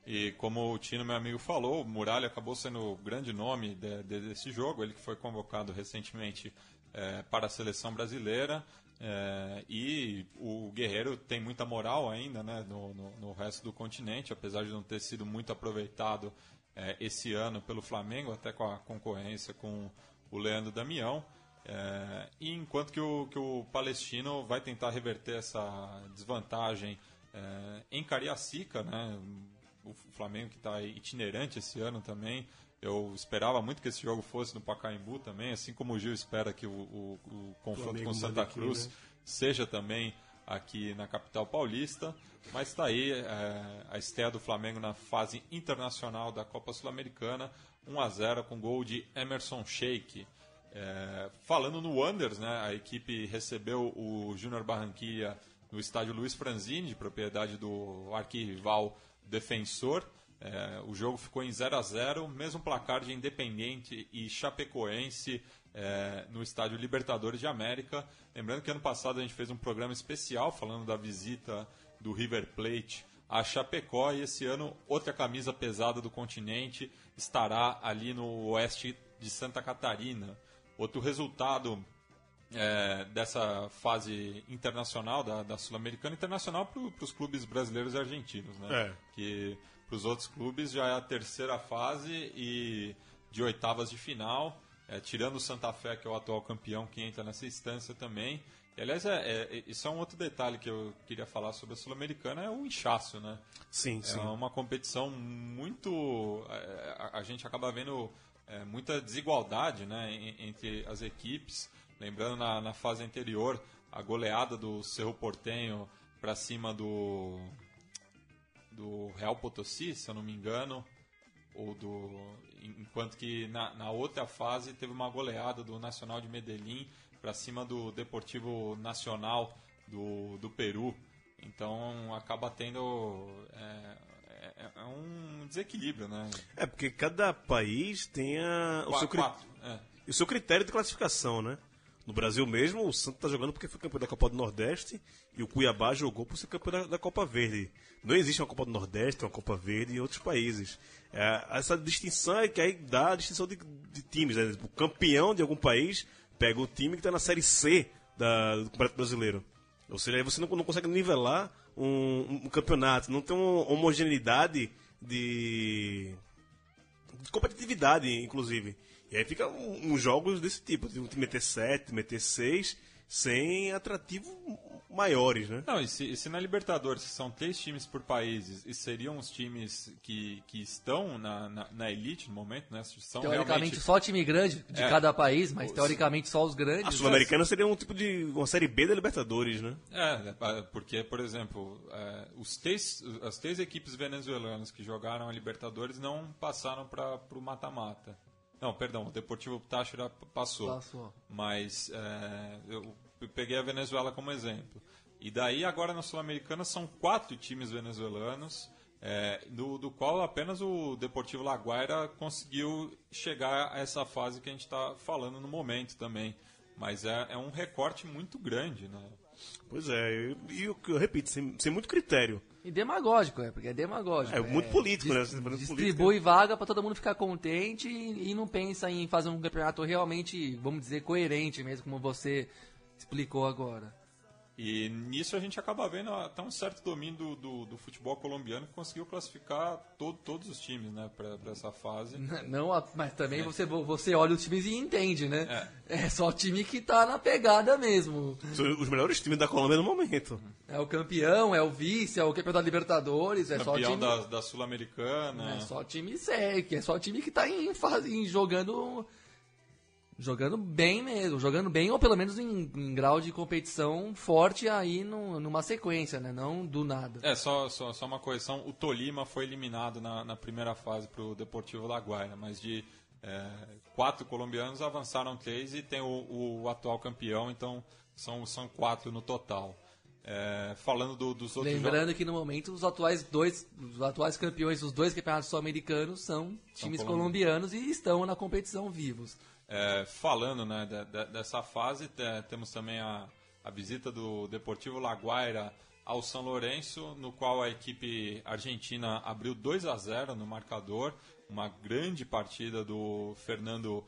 Speaker 1: E como o Tino, meu amigo, falou, o Muralha acabou sendo o grande nome de, de, desse jogo. Ele que foi convocado recentemente é, para a seleção brasileira. É, e o Guerreiro tem muita moral ainda né, no, no, no, resto do continente, apesar de não ter sido muito aproveitado é, esse ano pelo Flamengo, até com a concorrência com o Leandro Damião. É, e enquanto que o, que o Palestino vai tentar reverter essa desvantagem é, em Cariacica, né, o Flamengo que está itinerante esse ano também. Eu esperava muito que esse jogo fosse no Pacaembu também, assim como o Gil espera que o, o, o confronto
Speaker 3: Flamengo
Speaker 1: com Santa
Speaker 3: aqui,
Speaker 1: Cruz
Speaker 3: né?
Speaker 1: seja também aqui na capital paulista. Mas está aí é, a estreia do Flamengo na fase internacional da Copa Sul-Americana, 1 a 0 com gol de Emerson Sheik. É, falando no Wonders, né, a equipe recebeu o Júnior Barranquilla no estádio Luiz Franzini, de propriedade do arquirrival Defensor. É, o jogo ficou em 0 a 0 mesmo placar de Independente e Chapecoense é, no estádio Libertadores de América. Lembrando que ano passado a gente fez um programa especial falando da visita do River Plate a Chapecó e esse ano outra camisa pesada do continente estará ali no oeste de Santa Catarina. Outro resultado é, dessa fase internacional da, da Sul-Americana, internacional para os clubes brasileiros e argentinos, né?
Speaker 3: É.
Speaker 1: Que para os outros clubes já é a terceira fase e de oitavas de final, é, tirando o Santa Fé, que é o atual campeão, que entra nessa instância também. E, aliás, é, é, isso é um outro detalhe que eu queria falar sobre a Sul-Americana, é o inchaço, né?
Speaker 3: Sim,
Speaker 1: É
Speaker 3: sim.
Speaker 1: uma competição muito. é, A, a gente acaba vendo é, muita desigualdade né, en- entre as equipes. Lembrando na, na fase anterior, a goleada do Cerro Portenho para cima do, do Real Potosí, se eu não me engano. Ou do, enquanto que na, na outra fase teve uma goleada do Nacional de Medellín para cima do Deportivo Nacional do, do Peru. Então acaba tendo é, é- é um desequilíbrio, né?
Speaker 3: É, porque cada país tem a, o,
Speaker 1: Qua-
Speaker 3: seu,
Speaker 1: quatro, é.
Speaker 3: o seu critério de classificação, né? No Brasil mesmo, o Santos está jogando porque foi campeão da Copa do Nordeste e o Cuiabá jogou por ser campeão da, da Copa Verde. Não existe uma Copa do Nordeste, uma Copa Verde em outros países. É, essa distinção é que aí dá a distinção de, de times. Né? O campeão de algum país pega o time que está na Série C da- do Campeonato Brasileiro. Ou seja, aí você não, não consegue nivelar um, um campeonato, não tem uma homogeneidade de de competitividade, inclusive. E aí fica um- uns jogos desse tipo, de um time meter 7, meter 6, sem atrativo maiores, né?
Speaker 1: Não, e se, e se na Libertadores que são três times por países e seriam os times que, que estão na, na, na elite no momento, né? São
Speaker 2: Teoricamente
Speaker 1: realmente...
Speaker 2: só time grande de
Speaker 1: É.
Speaker 2: cada país, mas
Speaker 1: Os-
Speaker 2: teoricamente só os grandes.
Speaker 3: A Sul-Americana seria um tipo de uma série B da Libertadores, né?
Speaker 1: É, é, porque, por exemplo, é, os três, as três equipes venezuelanas que jogaram a Libertadores não passaram para o mata-mata. Não, perdão, o Deportivo Táchira passou.
Speaker 2: Passou.
Speaker 1: Mas é, eu peguei a Venezuela como exemplo. E daí, agora na Sul-Americana, são quatro times venezuelanos, é, do, do qual apenas o Deportivo Laguaira conseguiu chegar a essa fase que a gente está falando no momento também. Mas é, é um recorte muito grande, né?
Speaker 3: Pois é, e, e o que eu repito, sem, sem muito critério.
Speaker 2: E demagógico, é, porque é demagógico.
Speaker 3: É muito político, né? Tá
Speaker 2: Distribui
Speaker 3: política.
Speaker 2: vaga pra todo mundo ficar contente e, e não pensa em fazer um campeonato realmente, vamos dizer, coerente mesmo, como você explicou agora.
Speaker 1: E nisso a gente acaba vendo até um certo domínio do, do, do futebol colombiano que conseguiu classificar todo, todos os times né, para essa fase.
Speaker 2: Não, mas também você, você olha os times e entende, né? É. só o time que tá na pegada mesmo.
Speaker 3: São os melhores times da Colômbia no momento.
Speaker 2: É o campeão, é o vice, é o campeão da Libertadores, é só
Speaker 1: Campeão
Speaker 2: time.
Speaker 1: da, da Sul-Americana.
Speaker 2: É só time sério, é só time que tá em fase, em jogando. Jogando bem mesmo, jogando bem ou pelo menos em, em grau de competição forte aí no- numa sequência, né? Não do nada.
Speaker 1: É, só, só, só uma correção. O Tolima foi eliminado na, na primeira fase para o Deportivo Laguaira, mas de é, quatro colombianos avançaram três e tem o, o atual campeão, então são, são quatro no total. É, falando do- dos outros
Speaker 2: Lembrando que no momento os atuais dois, os atuais campeões dos dois campeonatos sul-americanos são times colombianos e estão na competição vivos.
Speaker 1: É, falando né, de- de- dessa fase, te- temos também a, a visita do Deportivo Laguaira ao São Lourenço, no qual a equipe argentina abriu 2 a 0 no marcador. Uma grande partida do Fernando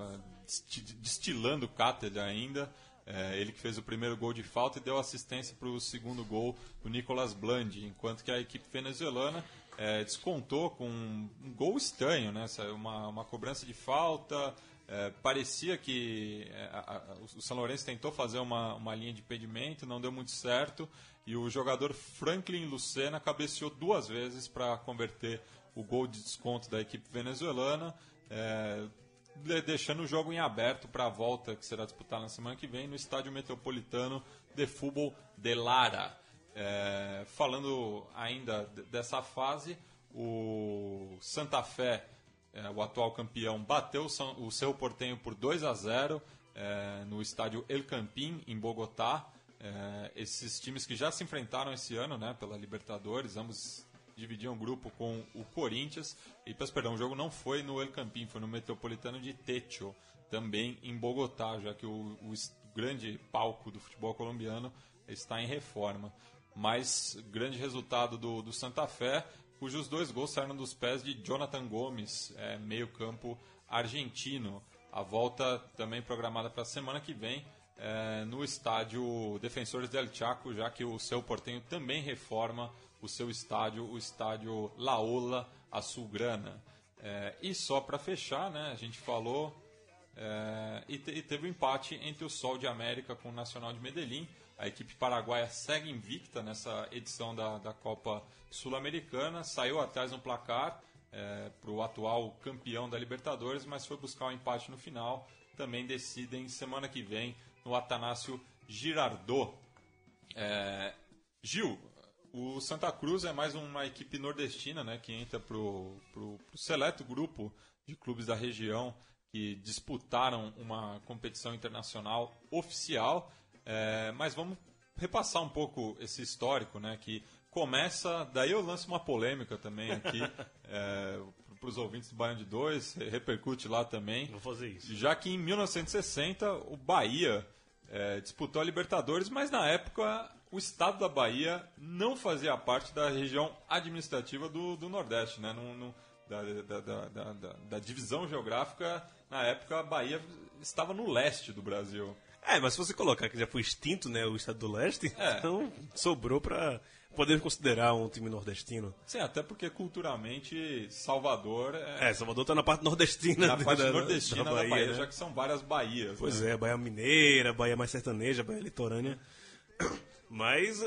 Speaker 1: eh, desti- destilando cátedra ainda. É, ele que fez o primeiro gol de falta e deu assistência para o segundo gol do Nicolas Blandi, enquanto que a equipe venezuelana é, descontou com um, gol estranho, né? Uma, uma cobrança de falta. é, parecia que é, a- a- o São Lourenço tentou fazer uma, uma linha de impedimento, não deu muito certo. E o jogador Franklin Lucena cabeceou duas vezes para converter o gol de desconto da equipe venezuelana. É, de- deixando o jogo em aberto para a volta que será disputada na semana que vem no Estádio Metropolitano de Futebol de Lara. É, falando ainda dessa fase, o Santa Fé, é, o atual campeão, bateu o o seu Portenho por 2 a 0 é, no estádio El Campín, em Bogotá. É, esses times que já se enfrentaram esse ano né, pela Libertadores, ambos dividiam grupo com o Corinthians. E, peço perdão, o jogo não foi no El Campín, foi no Metropolitano de Techo, também em Bogotá, já que o, o grande palco do futebol colombiano está em reforma. Mas grande resultado do, do Santa Fé, cujos dois gols saíram dos pés de Jonathan Gomes, é, meio-campo argentino. A volta também programada para a semana que vem é, no estádio Defensores del Chaco, já que o seu Portenho também reforma o seu estádio, o estádio Laola Azulgrana. É, e só para fechar, né, a gente falou é, e, te- e teve um empate entre o Sol de América com o Nacional de Medellín. A equipe paraguaia segue invicta nessa edição da, da Copa Sul-Americana, saiu atrás no placar para o atual campeão da Libertadores, mas foi buscar um empate no final. Também decidem semana que vem no Atanásio Girardot. É, Gil, o Santa Cruz é mais uma equipe nordestina né, que entra para o seleto grupo de clubes da região que disputaram uma competição internacional oficial. É, mas vamos repassar um pouco esse histórico, né, que começa. Daí eu lanço uma polêmica também aqui para os ouvintes do Baiano de 2, repercute lá também.
Speaker 3: Vou fazer isso.
Speaker 1: Já que em 1960 o Bahia é, disputou a Libertadores, mas na época o estado da Bahia não fazia parte da região administrativa do, do Nordeste, né? Não- não- da- da- da- da divisão geográfica, na época a Bahia estava no leste do Brasil.
Speaker 3: É, mas se você colocar que já foi extinto, né, o estado do leste,
Speaker 1: É.
Speaker 3: então sobrou pra poder considerar um time nordestino.
Speaker 1: Sim, até porque culturalmente Salvador é,
Speaker 3: É, Salvador tá na parte nordestina
Speaker 1: na
Speaker 3: da,
Speaker 1: parte
Speaker 3: da-
Speaker 1: nordestina da Bahia,
Speaker 3: né?
Speaker 1: já que são várias Bahias.
Speaker 3: Pois
Speaker 1: né?
Speaker 3: é, Bahia Mineira, Bahia mais sertaneja, Bahia litorânea. Mas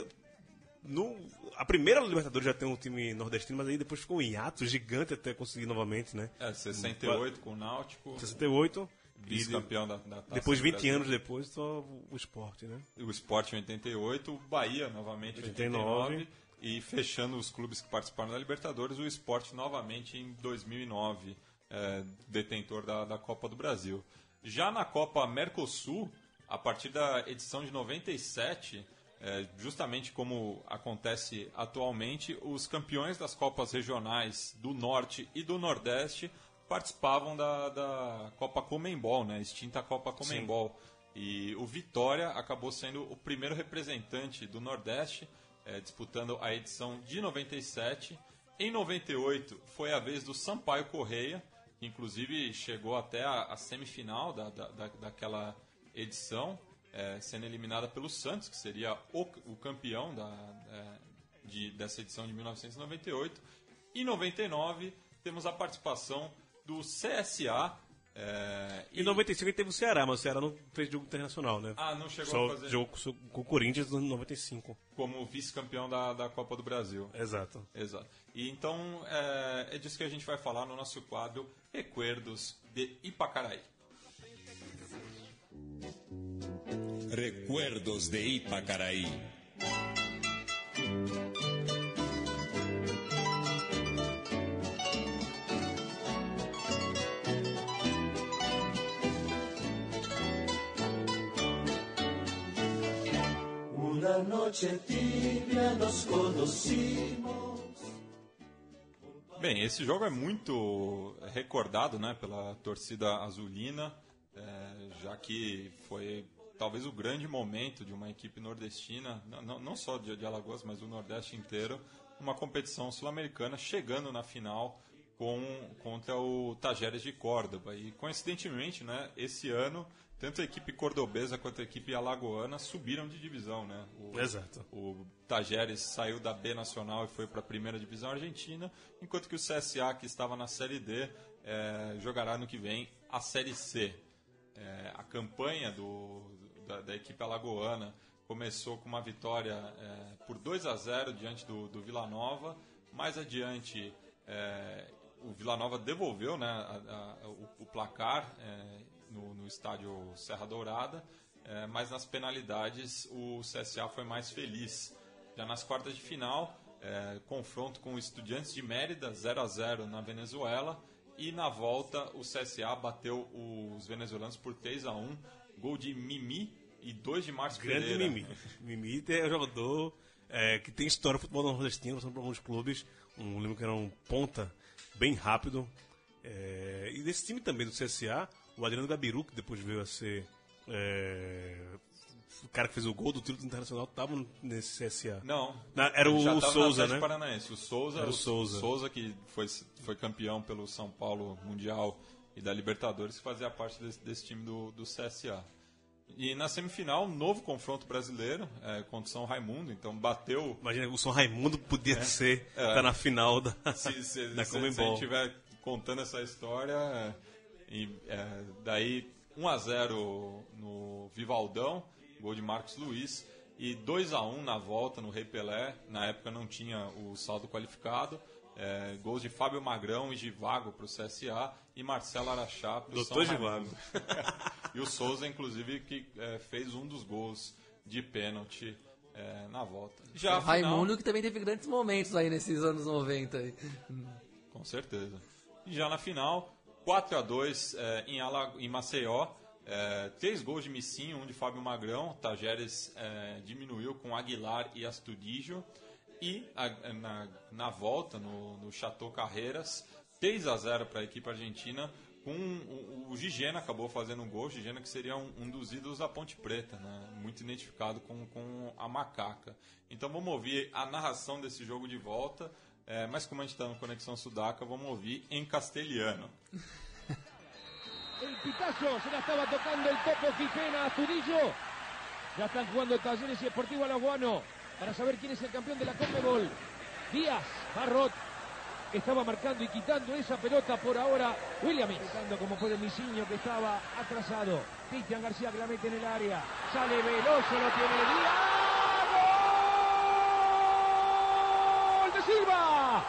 Speaker 3: no, a primeira Libertadores já tem um time nordestino, mas aí depois ficou um hiato gigante até conseguir novamente, né?
Speaker 1: É, 68 com o Náutico,
Speaker 3: 68.
Speaker 1: Vice-campeão da, da Taça
Speaker 3: Depois,
Speaker 1: do
Speaker 3: 20
Speaker 1: Brasil.
Speaker 3: anos depois, só o esporte, né?
Speaker 1: o Sport em 88, o Bahia novamente em 89,
Speaker 3: 89.
Speaker 1: e fechando os clubes que participaram da Libertadores, o Sport novamente em 2009, é, detentor da, da Copa do Brasil. Já na Copa Mercosul, a partir da edição de 97, é, justamente como acontece atualmente, os campeões das Copas regionais do Norte e do Nordeste participavam da, da Copa Comembol, né? extinta Copa Comembol. E o Vitória acabou sendo o primeiro representante do Nordeste, eh, disputando a edição de 97. Em 98 foi a vez do Sampaio Correia, que inclusive chegou até a, a semifinal da, da, da, daquela edição, eh, sendo eliminada pelo Santos, que seria o, o campeão da, eh, de, dessa edição de 1998. Em 99 temos a participação do CSA. eh,
Speaker 3: Em 95 teve o Ceará, mas o Ceará não fez jogo internacional, né?
Speaker 1: Ah, não chegou
Speaker 3: Só
Speaker 1: a fazer
Speaker 3: jogo com com o Corinthians em 95.
Speaker 1: como vice-campeão da, da Copa do Brasil.
Speaker 3: Exato.
Speaker 1: Exato. E então é, é disso que a gente vai falar no nosso quadro Recuerdos de Ipacaraí.
Speaker 7: Recuerdos de Ipacaraí.
Speaker 5: Una noche tibia nos conocimos.
Speaker 1: Bem, esse jogo é muito recordado né, pela torcida azulina, é, já que foi talvez o grande momento de uma equipe nordestina, não- não, não só de, de Alagoas, mas do Nordeste inteiro, uma competição sul-americana, chegando na final com, contra o Tajeres de Córdoba. E coincidentemente, né, esse ano, tanto a equipe cordobesa quanto a equipe alagoana subiram de divisão. Né? O,
Speaker 3: Exato.
Speaker 1: o Tajeres saiu da B Nacional e foi para a primeira divisão argentina, enquanto que o CSA, que estava na Série D, eh, jogará no que vem a Série C. Eh, a campanha do, da, da equipe alagoana começou com uma vitória eh, por 2 a 0 diante do, do Vila Nova. Mais adiante, eh, o Vila Nova devolveu né, a- a- o, o placar eh, no, no estádio Serra Dourada, eh, mas nas penalidades o CSA foi mais feliz. Já nas quartas de final, eh, confronto com o Estudiantes de Mérida, 0 a 0 na Venezuela. E na volta, o CSA bateu os venezuelanos por 3 a 1 Gol de Mimi e dois de Márcio
Speaker 3: Grande
Speaker 1: Pereira.
Speaker 3: Mimi. Mimi é jogador é, que tem história no futebol nordestino, passando por alguns clubes. Um, lembro que era um ponta bem rápido. É, e desse time também, do CSA, o Adriano Gabiru, que depois veio a ser é, o cara que fez o gol do título internacional, estava nesse CSA.
Speaker 1: Não.
Speaker 3: Na- era o
Speaker 1: no
Speaker 3: Souza, né?
Speaker 1: Paranaense. O Souza,
Speaker 3: Era o Souza.
Speaker 1: que foi, foi campeão pelo São Paulo Mundial e da Libertadores, que fazia parte desse, desse time do, do CSA. E na semifinal, novo confronto brasileiro é, contra o São Raimundo. Então bateu.
Speaker 3: Imagina, o São Raimundo podia ser,
Speaker 1: É.
Speaker 3: tá na final da,
Speaker 1: Se, se,
Speaker 3: da
Speaker 1: se, se a gente estiver contando essa história, é, e, é, daí 1 a 0 no Vivaldão, gol de Marcos Luiz, e 2 a 1 na volta no Rei Pelé. Na época não tinha o saldo qualificado. É, gols de Fábio Magrão e Givago para o CSA e Marcelo Araxá para o São
Speaker 3: Doutor
Speaker 1: Raimundo. e o Souza, inclusive, que é, fez um dos gols de pênalti é, na volta. Já
Speaker 2: o
Speaker 1: a final-
Speaker 2: Raimundo que também teve grandes momentos aí nesses anos 90. aí.
Speaker 1: Com certeza. E já na final, 4 a 2 eh, em, em Maceió. eh, três gols de Missinho, um de Fábio Magrão. Tajeres eh, diminuiu com Aguilar e Astudillo. E a- na, na volta, no, no Chateau Carreiras, 3 a 0 para a equipe argentina. Com o, o Gigena acabou fazendo um gol. Gigena que seria um, um dos ídolos da Ponte Preta, né? muito identificado com, com a macaca. Então vamos ouvir a narração desse jogo de volta. É, mas como a gente está no Conexão Sudaca, vamos ouvir em castelhano.
Speaker 8: El pitazo se la estaba tocando el Topo Quijena a Astudillo. Ya están jugando Talleres y Esportivo Alagoano para saber quién es el campeón de la Conmebol. Díaz, Barrot, estaba marcando y quitando esa pelota por ahora. Williams, quitando como puede Misiño que estaba atrasado. Cristian García que la mete en el área. Sale Veloso, lo tiene Díaz. ¡Gol de Silva!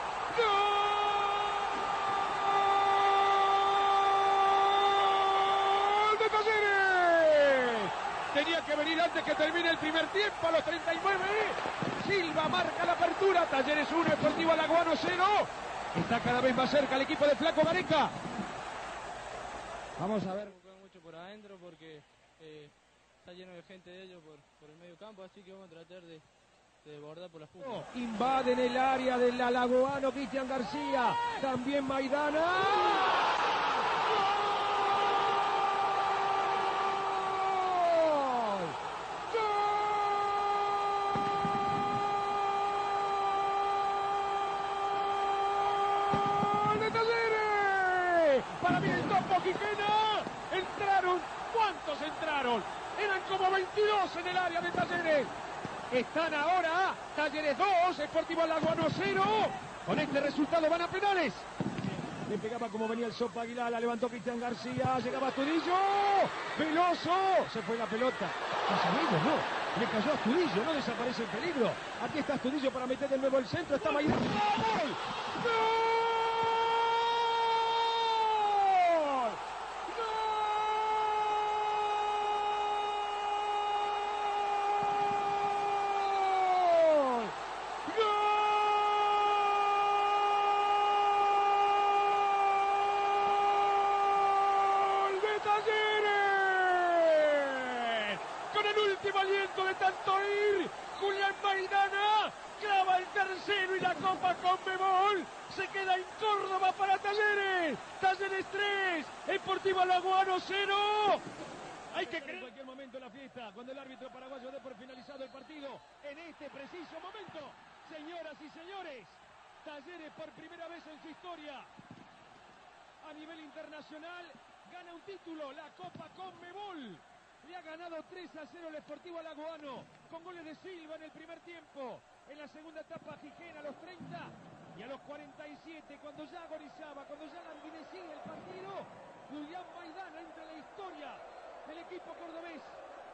Speaker 8: ¡Gol de Talleres! Tenía antes que termine el primer tiempo a los 39. Silva marca la apertura. Talleres 1, Esportivo Alagoano 0. Está cada vez más cerca el equipo de Flaco Gareca. Vamos a ver.
Speaker 9: mucho por adentro porque eh, está lleno de gente de ellos por, por el medio campo, así que vamos a tratar de, de por las puntas.
Speaker 8: Invaden el área del alagoano Cristian García. También Maidana. Dos en el área de Talleres. Están ahora Talleres 2, Sportivo Alagoano 0. Con este resultado van a penales. Le pegaba como venía el Sopa Aguilar, la levantó Cristian García, llegaba Astudillo, Veloso, se fue la pelota. Casamillo, no, le cayó a Astudillo, no desaparece el peligro. Aquí está Astudillo para meter de nuevo el centro, está Maidana. ¡Gol! ¡Gol! ¡Gol! ¡Gol de Talleres! Con el último aliento de tanto ir, Julián Maidana clava el tercero y la copa con Bebol. Se queda en Córdoba para Talleres. Talleres 3, Deportivo Alagoano 0. Hay que creer en cualquier momento en la fiesta, cuando el árbitro paraguayo dé por finalizado el partido. En este preciso momento, señoras y señores, Talleres por primera vez en su historia a nivel internacional gana un título, la Copa Conmebol. Le ha ganado 3 a 0 el Sportivo Alagoano con goles de Silva en el primer tiempo. En la segunda etapa Gijena a los 30 y a los 47 cuando ya agonizaba, cuando ya languidecía el partido, Julián Maidana entra en la historia del equipo cordobés.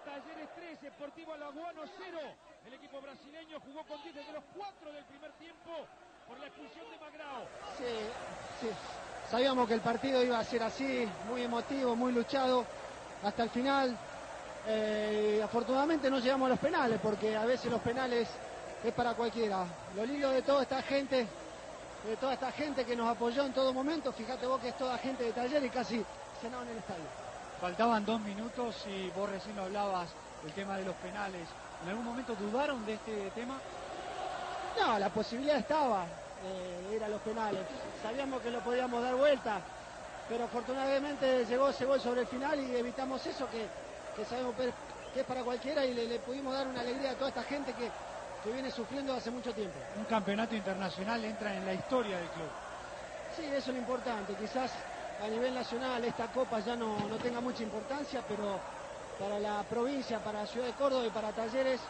Speaker 8: Talleres 3, Sportivo Alagoano 0. El equipo brasileño jugó con 10 desde los 4 del primer tiempo por la expulsión de Magrao.
Speaker 10: Sí. Sabíamos que el partido iba a ser así, muy emotivo, muy luchado hasta el final. Eh, afortunadamente no llegamos a los penales, porque a veces los penales es para cualquiera. Lo lindo de toda esta gente, de toda esta gente que nos apoyó en todo momento, fíjate vos que es toda gente de taller y casi cenado en el estadio.
Speaker 11: Faltaban dos minutos y vos recién hablabas del tema de los penales. ¿En algún momento dudaron de este tema?
Speaker 10: No, la posibilidad estaba eh, de ir a los penales. Sabíamos que lo podíamos dar vuelta, pero afortunadamente llegó ese gol sobre el final y evitamos eso que, que sabemos que es para cualquiera y le, le pudimos dar una alegría a toda esta gente que, que viene sufriendo hace mucho tiempo.
Speaker 11: Un campeonato internacional entra en la historia del club.
Speaker 10: Sí, eso es lo importante. Quizás a nivel nacional esta copa ya no, no tenga mucha importancia, pero para la provincia, para la ciudad de Córdoba y para Talleres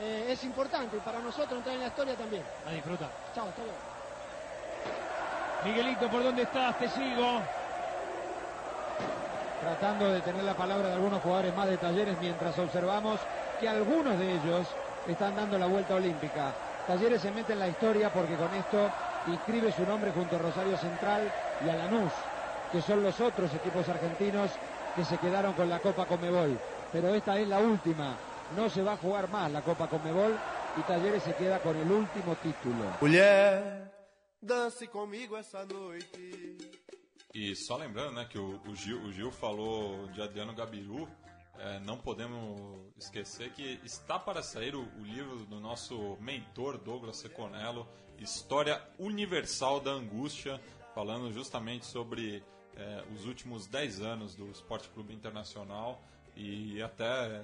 Speaker 10: eh, es importante y para nosotros entrar en la historia también.
Speaker 11: A disfrutar.
Speaker 10: Chao, hasta luego.
Speaker 8: Miguelito, ¿por dónde estás? Te sigo.
Speaker 12: Tratando de tener la palabra de algunos jugadores más de talleres mientras observamos que algunos de ellos están dando la vuelta olímpica. Talleres se mete en la historia porque con esto inscribe su nombre junto a Rosario Central y a Lanús, que son los otros equipos argentinos que se quedaron con la Copa Conmebol. Pero esta es la última, no se va a jugar más la Copa Conmebol y Talleres se queda con el último título.
Speaker 1: E só lembrando né, que o, o Gil, o Gil falou de Adriano Gabiru, é, não podemos esquecer que está para sair o, o livro do nosso mentor Douglas Seconello, História Universal da Angústia, falando justamente sobre é, os últimos 10 anos do Esporte Clube Internacional e até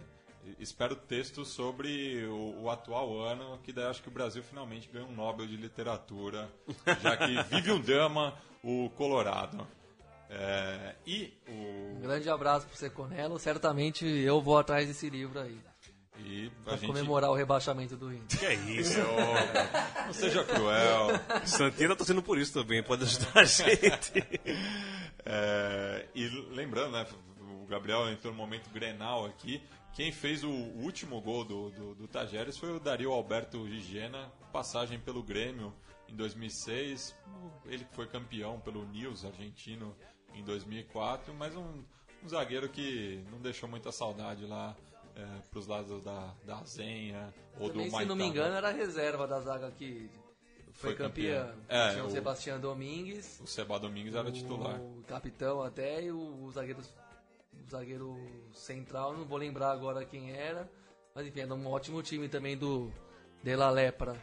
Speaker 1: espero textos sobre o, o, atual ano, que daí acho que o Brasil finalmente ganha um Nobel de Literatura, já que vive um drama o Colorado. É, e o...
Speaker 2: Um grande abraço pro Seconello, certamente eu vou atrás desse livro aí.
Speaker 1: E
Speaker 2: pra
Speaker 1: gente...
Speaker 2: comemorar o rebaixamento do Inter.
Speaker 3: Que é isso?
Speaker 1: Não seja cruel.
Speaker 3: Santina tá torcendo por isso também, pode ajudar a gente.
Speaker 1: é, e lembrando, né, o Gabriel entrou no momento Grenal aqui. Quem fez o último gol do, do, do Tajeres foi o Dario Alberto Gigena, passagem pelo Grêmio em 2006. Ele foi campeão pelo News argentino em 2004, mas um, um zagueiro que não deixou muita saudade lá é, para os lados da, da Zenha ou
Speaker 2: Também,
Speaker 1: do
Speaker 2: Se
Speaker 1: Maitá.
Speaker 2: não me engano, era a reserva da zaga que foi,
Speaker 1: Foi
Speaker 2: campeã.
Speaker 1: campeão. É,
Speaker 2: Tinha o
Speaker 1: o-
Speaker 2: Sebastião Domingues.
Speaker 1: O Seba Domingues era titular.
Speaker 2: O capitão até e o, o zagueiro, o zagueiro central, não vou lembrar agora quem era. Mas enfim, era um ótimo time também do De La Lepra.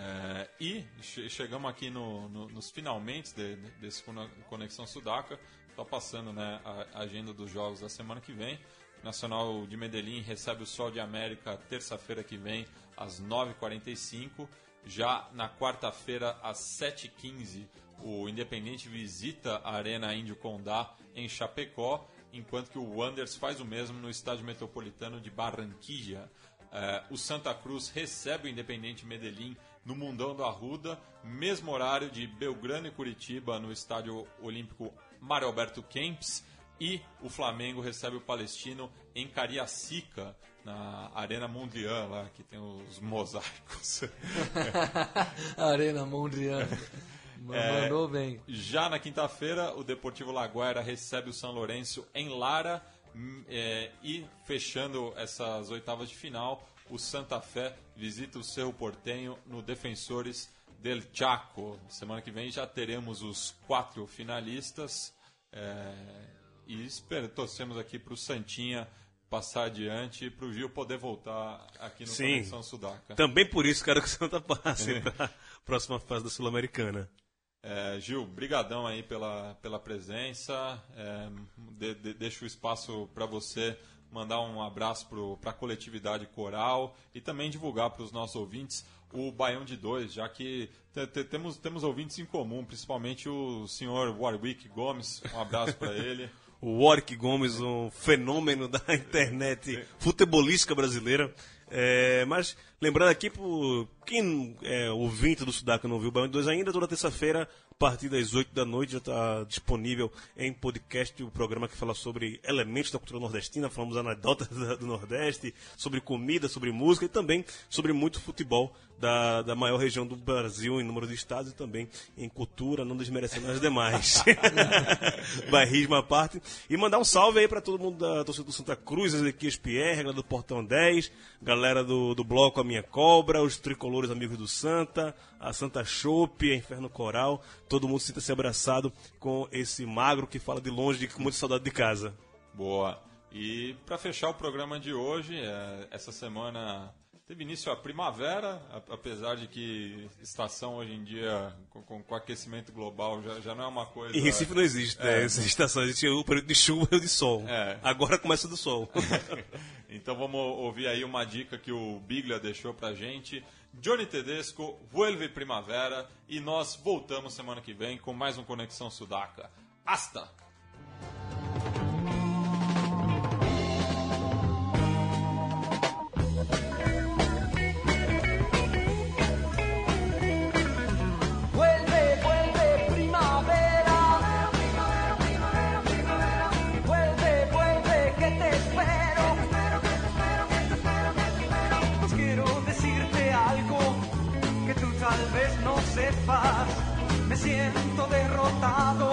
Speaker 1: É, e che- chegamos aqui no- no- nos finalmente de- de- desse Conexão Sudaca. Está passando né, a agenda dos jogos da semana que vem. Nacional de Medellín recebe o Sol de América terça-feira que vem, às 9h45. Já na quarta-feira, às 7h15, o Independente visita a Arena Índio Condá, em Chapecó. enquanto que o Wanderers faz o mesmo no estádio metropolitano de Barranquilla. É, o Santa Cruz recebe o Independente Medellín no Mundão do Arruda, mesmo horário de Belgrano e Curitiba no estádio olímpico Mário Alberto Kempis. E o Flamengo recebe o Palestino em Cariacica, na Arena Mondrian, lá que tem os mosaicos.
Speaker 2: Arena Mondrian.
Speaker 1: É,
Speaker 2: Mandou bem.
Speaker 1: Já na quinta-feira, o Deportivo Laguaira recebe o São Lourenço em Lara. Hum, é, e fechando essas oitavas de final, o Santa Fé visita o Cerro Portenho no Defensores del Chaco. Semana que vem já teremos os quatro finalistas. é, e espero, torcemos aqui para o Santinha passar adiante e para o Gil poder voltar aqui no
Speaker 3: Sim.
Speaker 1: Conexão Sudaca.
Speaker 3: Também por isso quero que o Santa passe para a próxima fase da Sul-Americana.
Speaker 1: É, Gil, brigadão aí pela, pela presença. É, de- de- deixo o espaço para você mandar um abraço para a coletividade coral e também divulgar para os nossos ouvintes o Baião de Dois, já que te- te- temos, temos ouvintes em comum, principalmente o senhor Warwick Gomes. Um abraço para ele.
Speaker 3: O Warwick Gomes, um fenômeno da internet futebolística brasileira. É, mas lembrando aqui, por quem é ouvinte do Sudaca não viu o de 2 ainda, toda terça-feira, a partir das 8 da noite, já está disponível em podcast o programa que fala sobre elementos da cultura nordestina, falamos anedotas do Nordeste, sobre comida, sobre música e também sobre muito futebol da, da maior região do Brasil em número de estados e também em cultura, não desmerecendo as demais. Bairrismo à parte. E mandar um salve aí para todo mundo da torcida do Santa Cruz, Ezequias Pierre, galera do Portão 10, galera do, do Bloco A Minha Cobra, os tricolores amigos do Santa, a Santa Chope, a Inferno Coral, todo mundo sinta-se abraçado com esse magro que fala de longe de com muita saudade de casa.
Speaker 1: Boa. E para fechar o programa de hoje, é, essa semana teve início a primavera, apesar de que estação hoje em dia, com, com, com aquecimento global, já, já não é uma coisa.
Speaker 3: Em Recife não existe né,
Speaker 1: É,
Speaker 3: essa estação, existe o período de chuva e o de sol.
Speaker 1: É.
Speaker 3: Agora começa do sol.
Speaker 1: então vamos ouvir aí uma dica que o Biglia deixou pra gente. Johnny Tedesco, Vuelve Primavera, e nós voltamos semana que vem com mais um Conexão Sudaca. Hasta!
Speaker 13: Me siento derrotado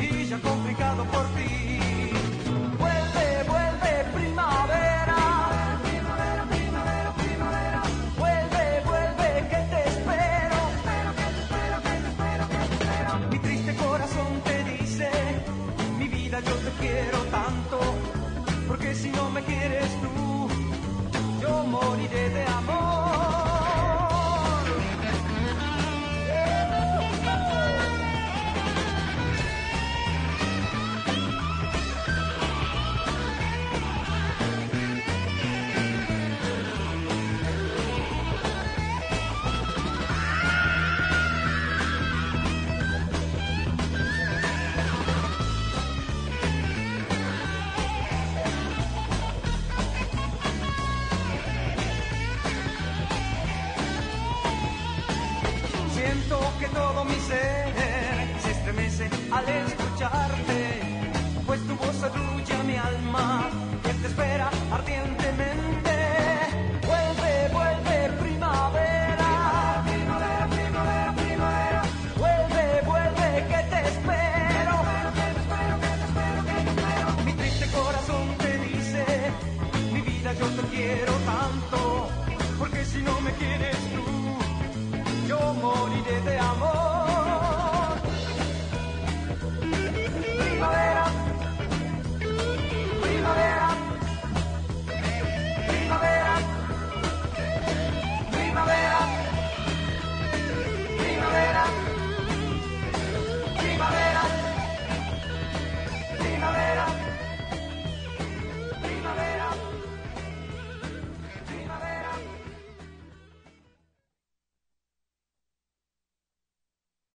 Speaker 13: y ya complicado por ti. Vuelve, vuelve primavera. Vuelve, vuelve que te espero. Mi triste corazón te dice, mi vida yo te quiero tanto, porque si no me quieres tú, yo moriré de amor.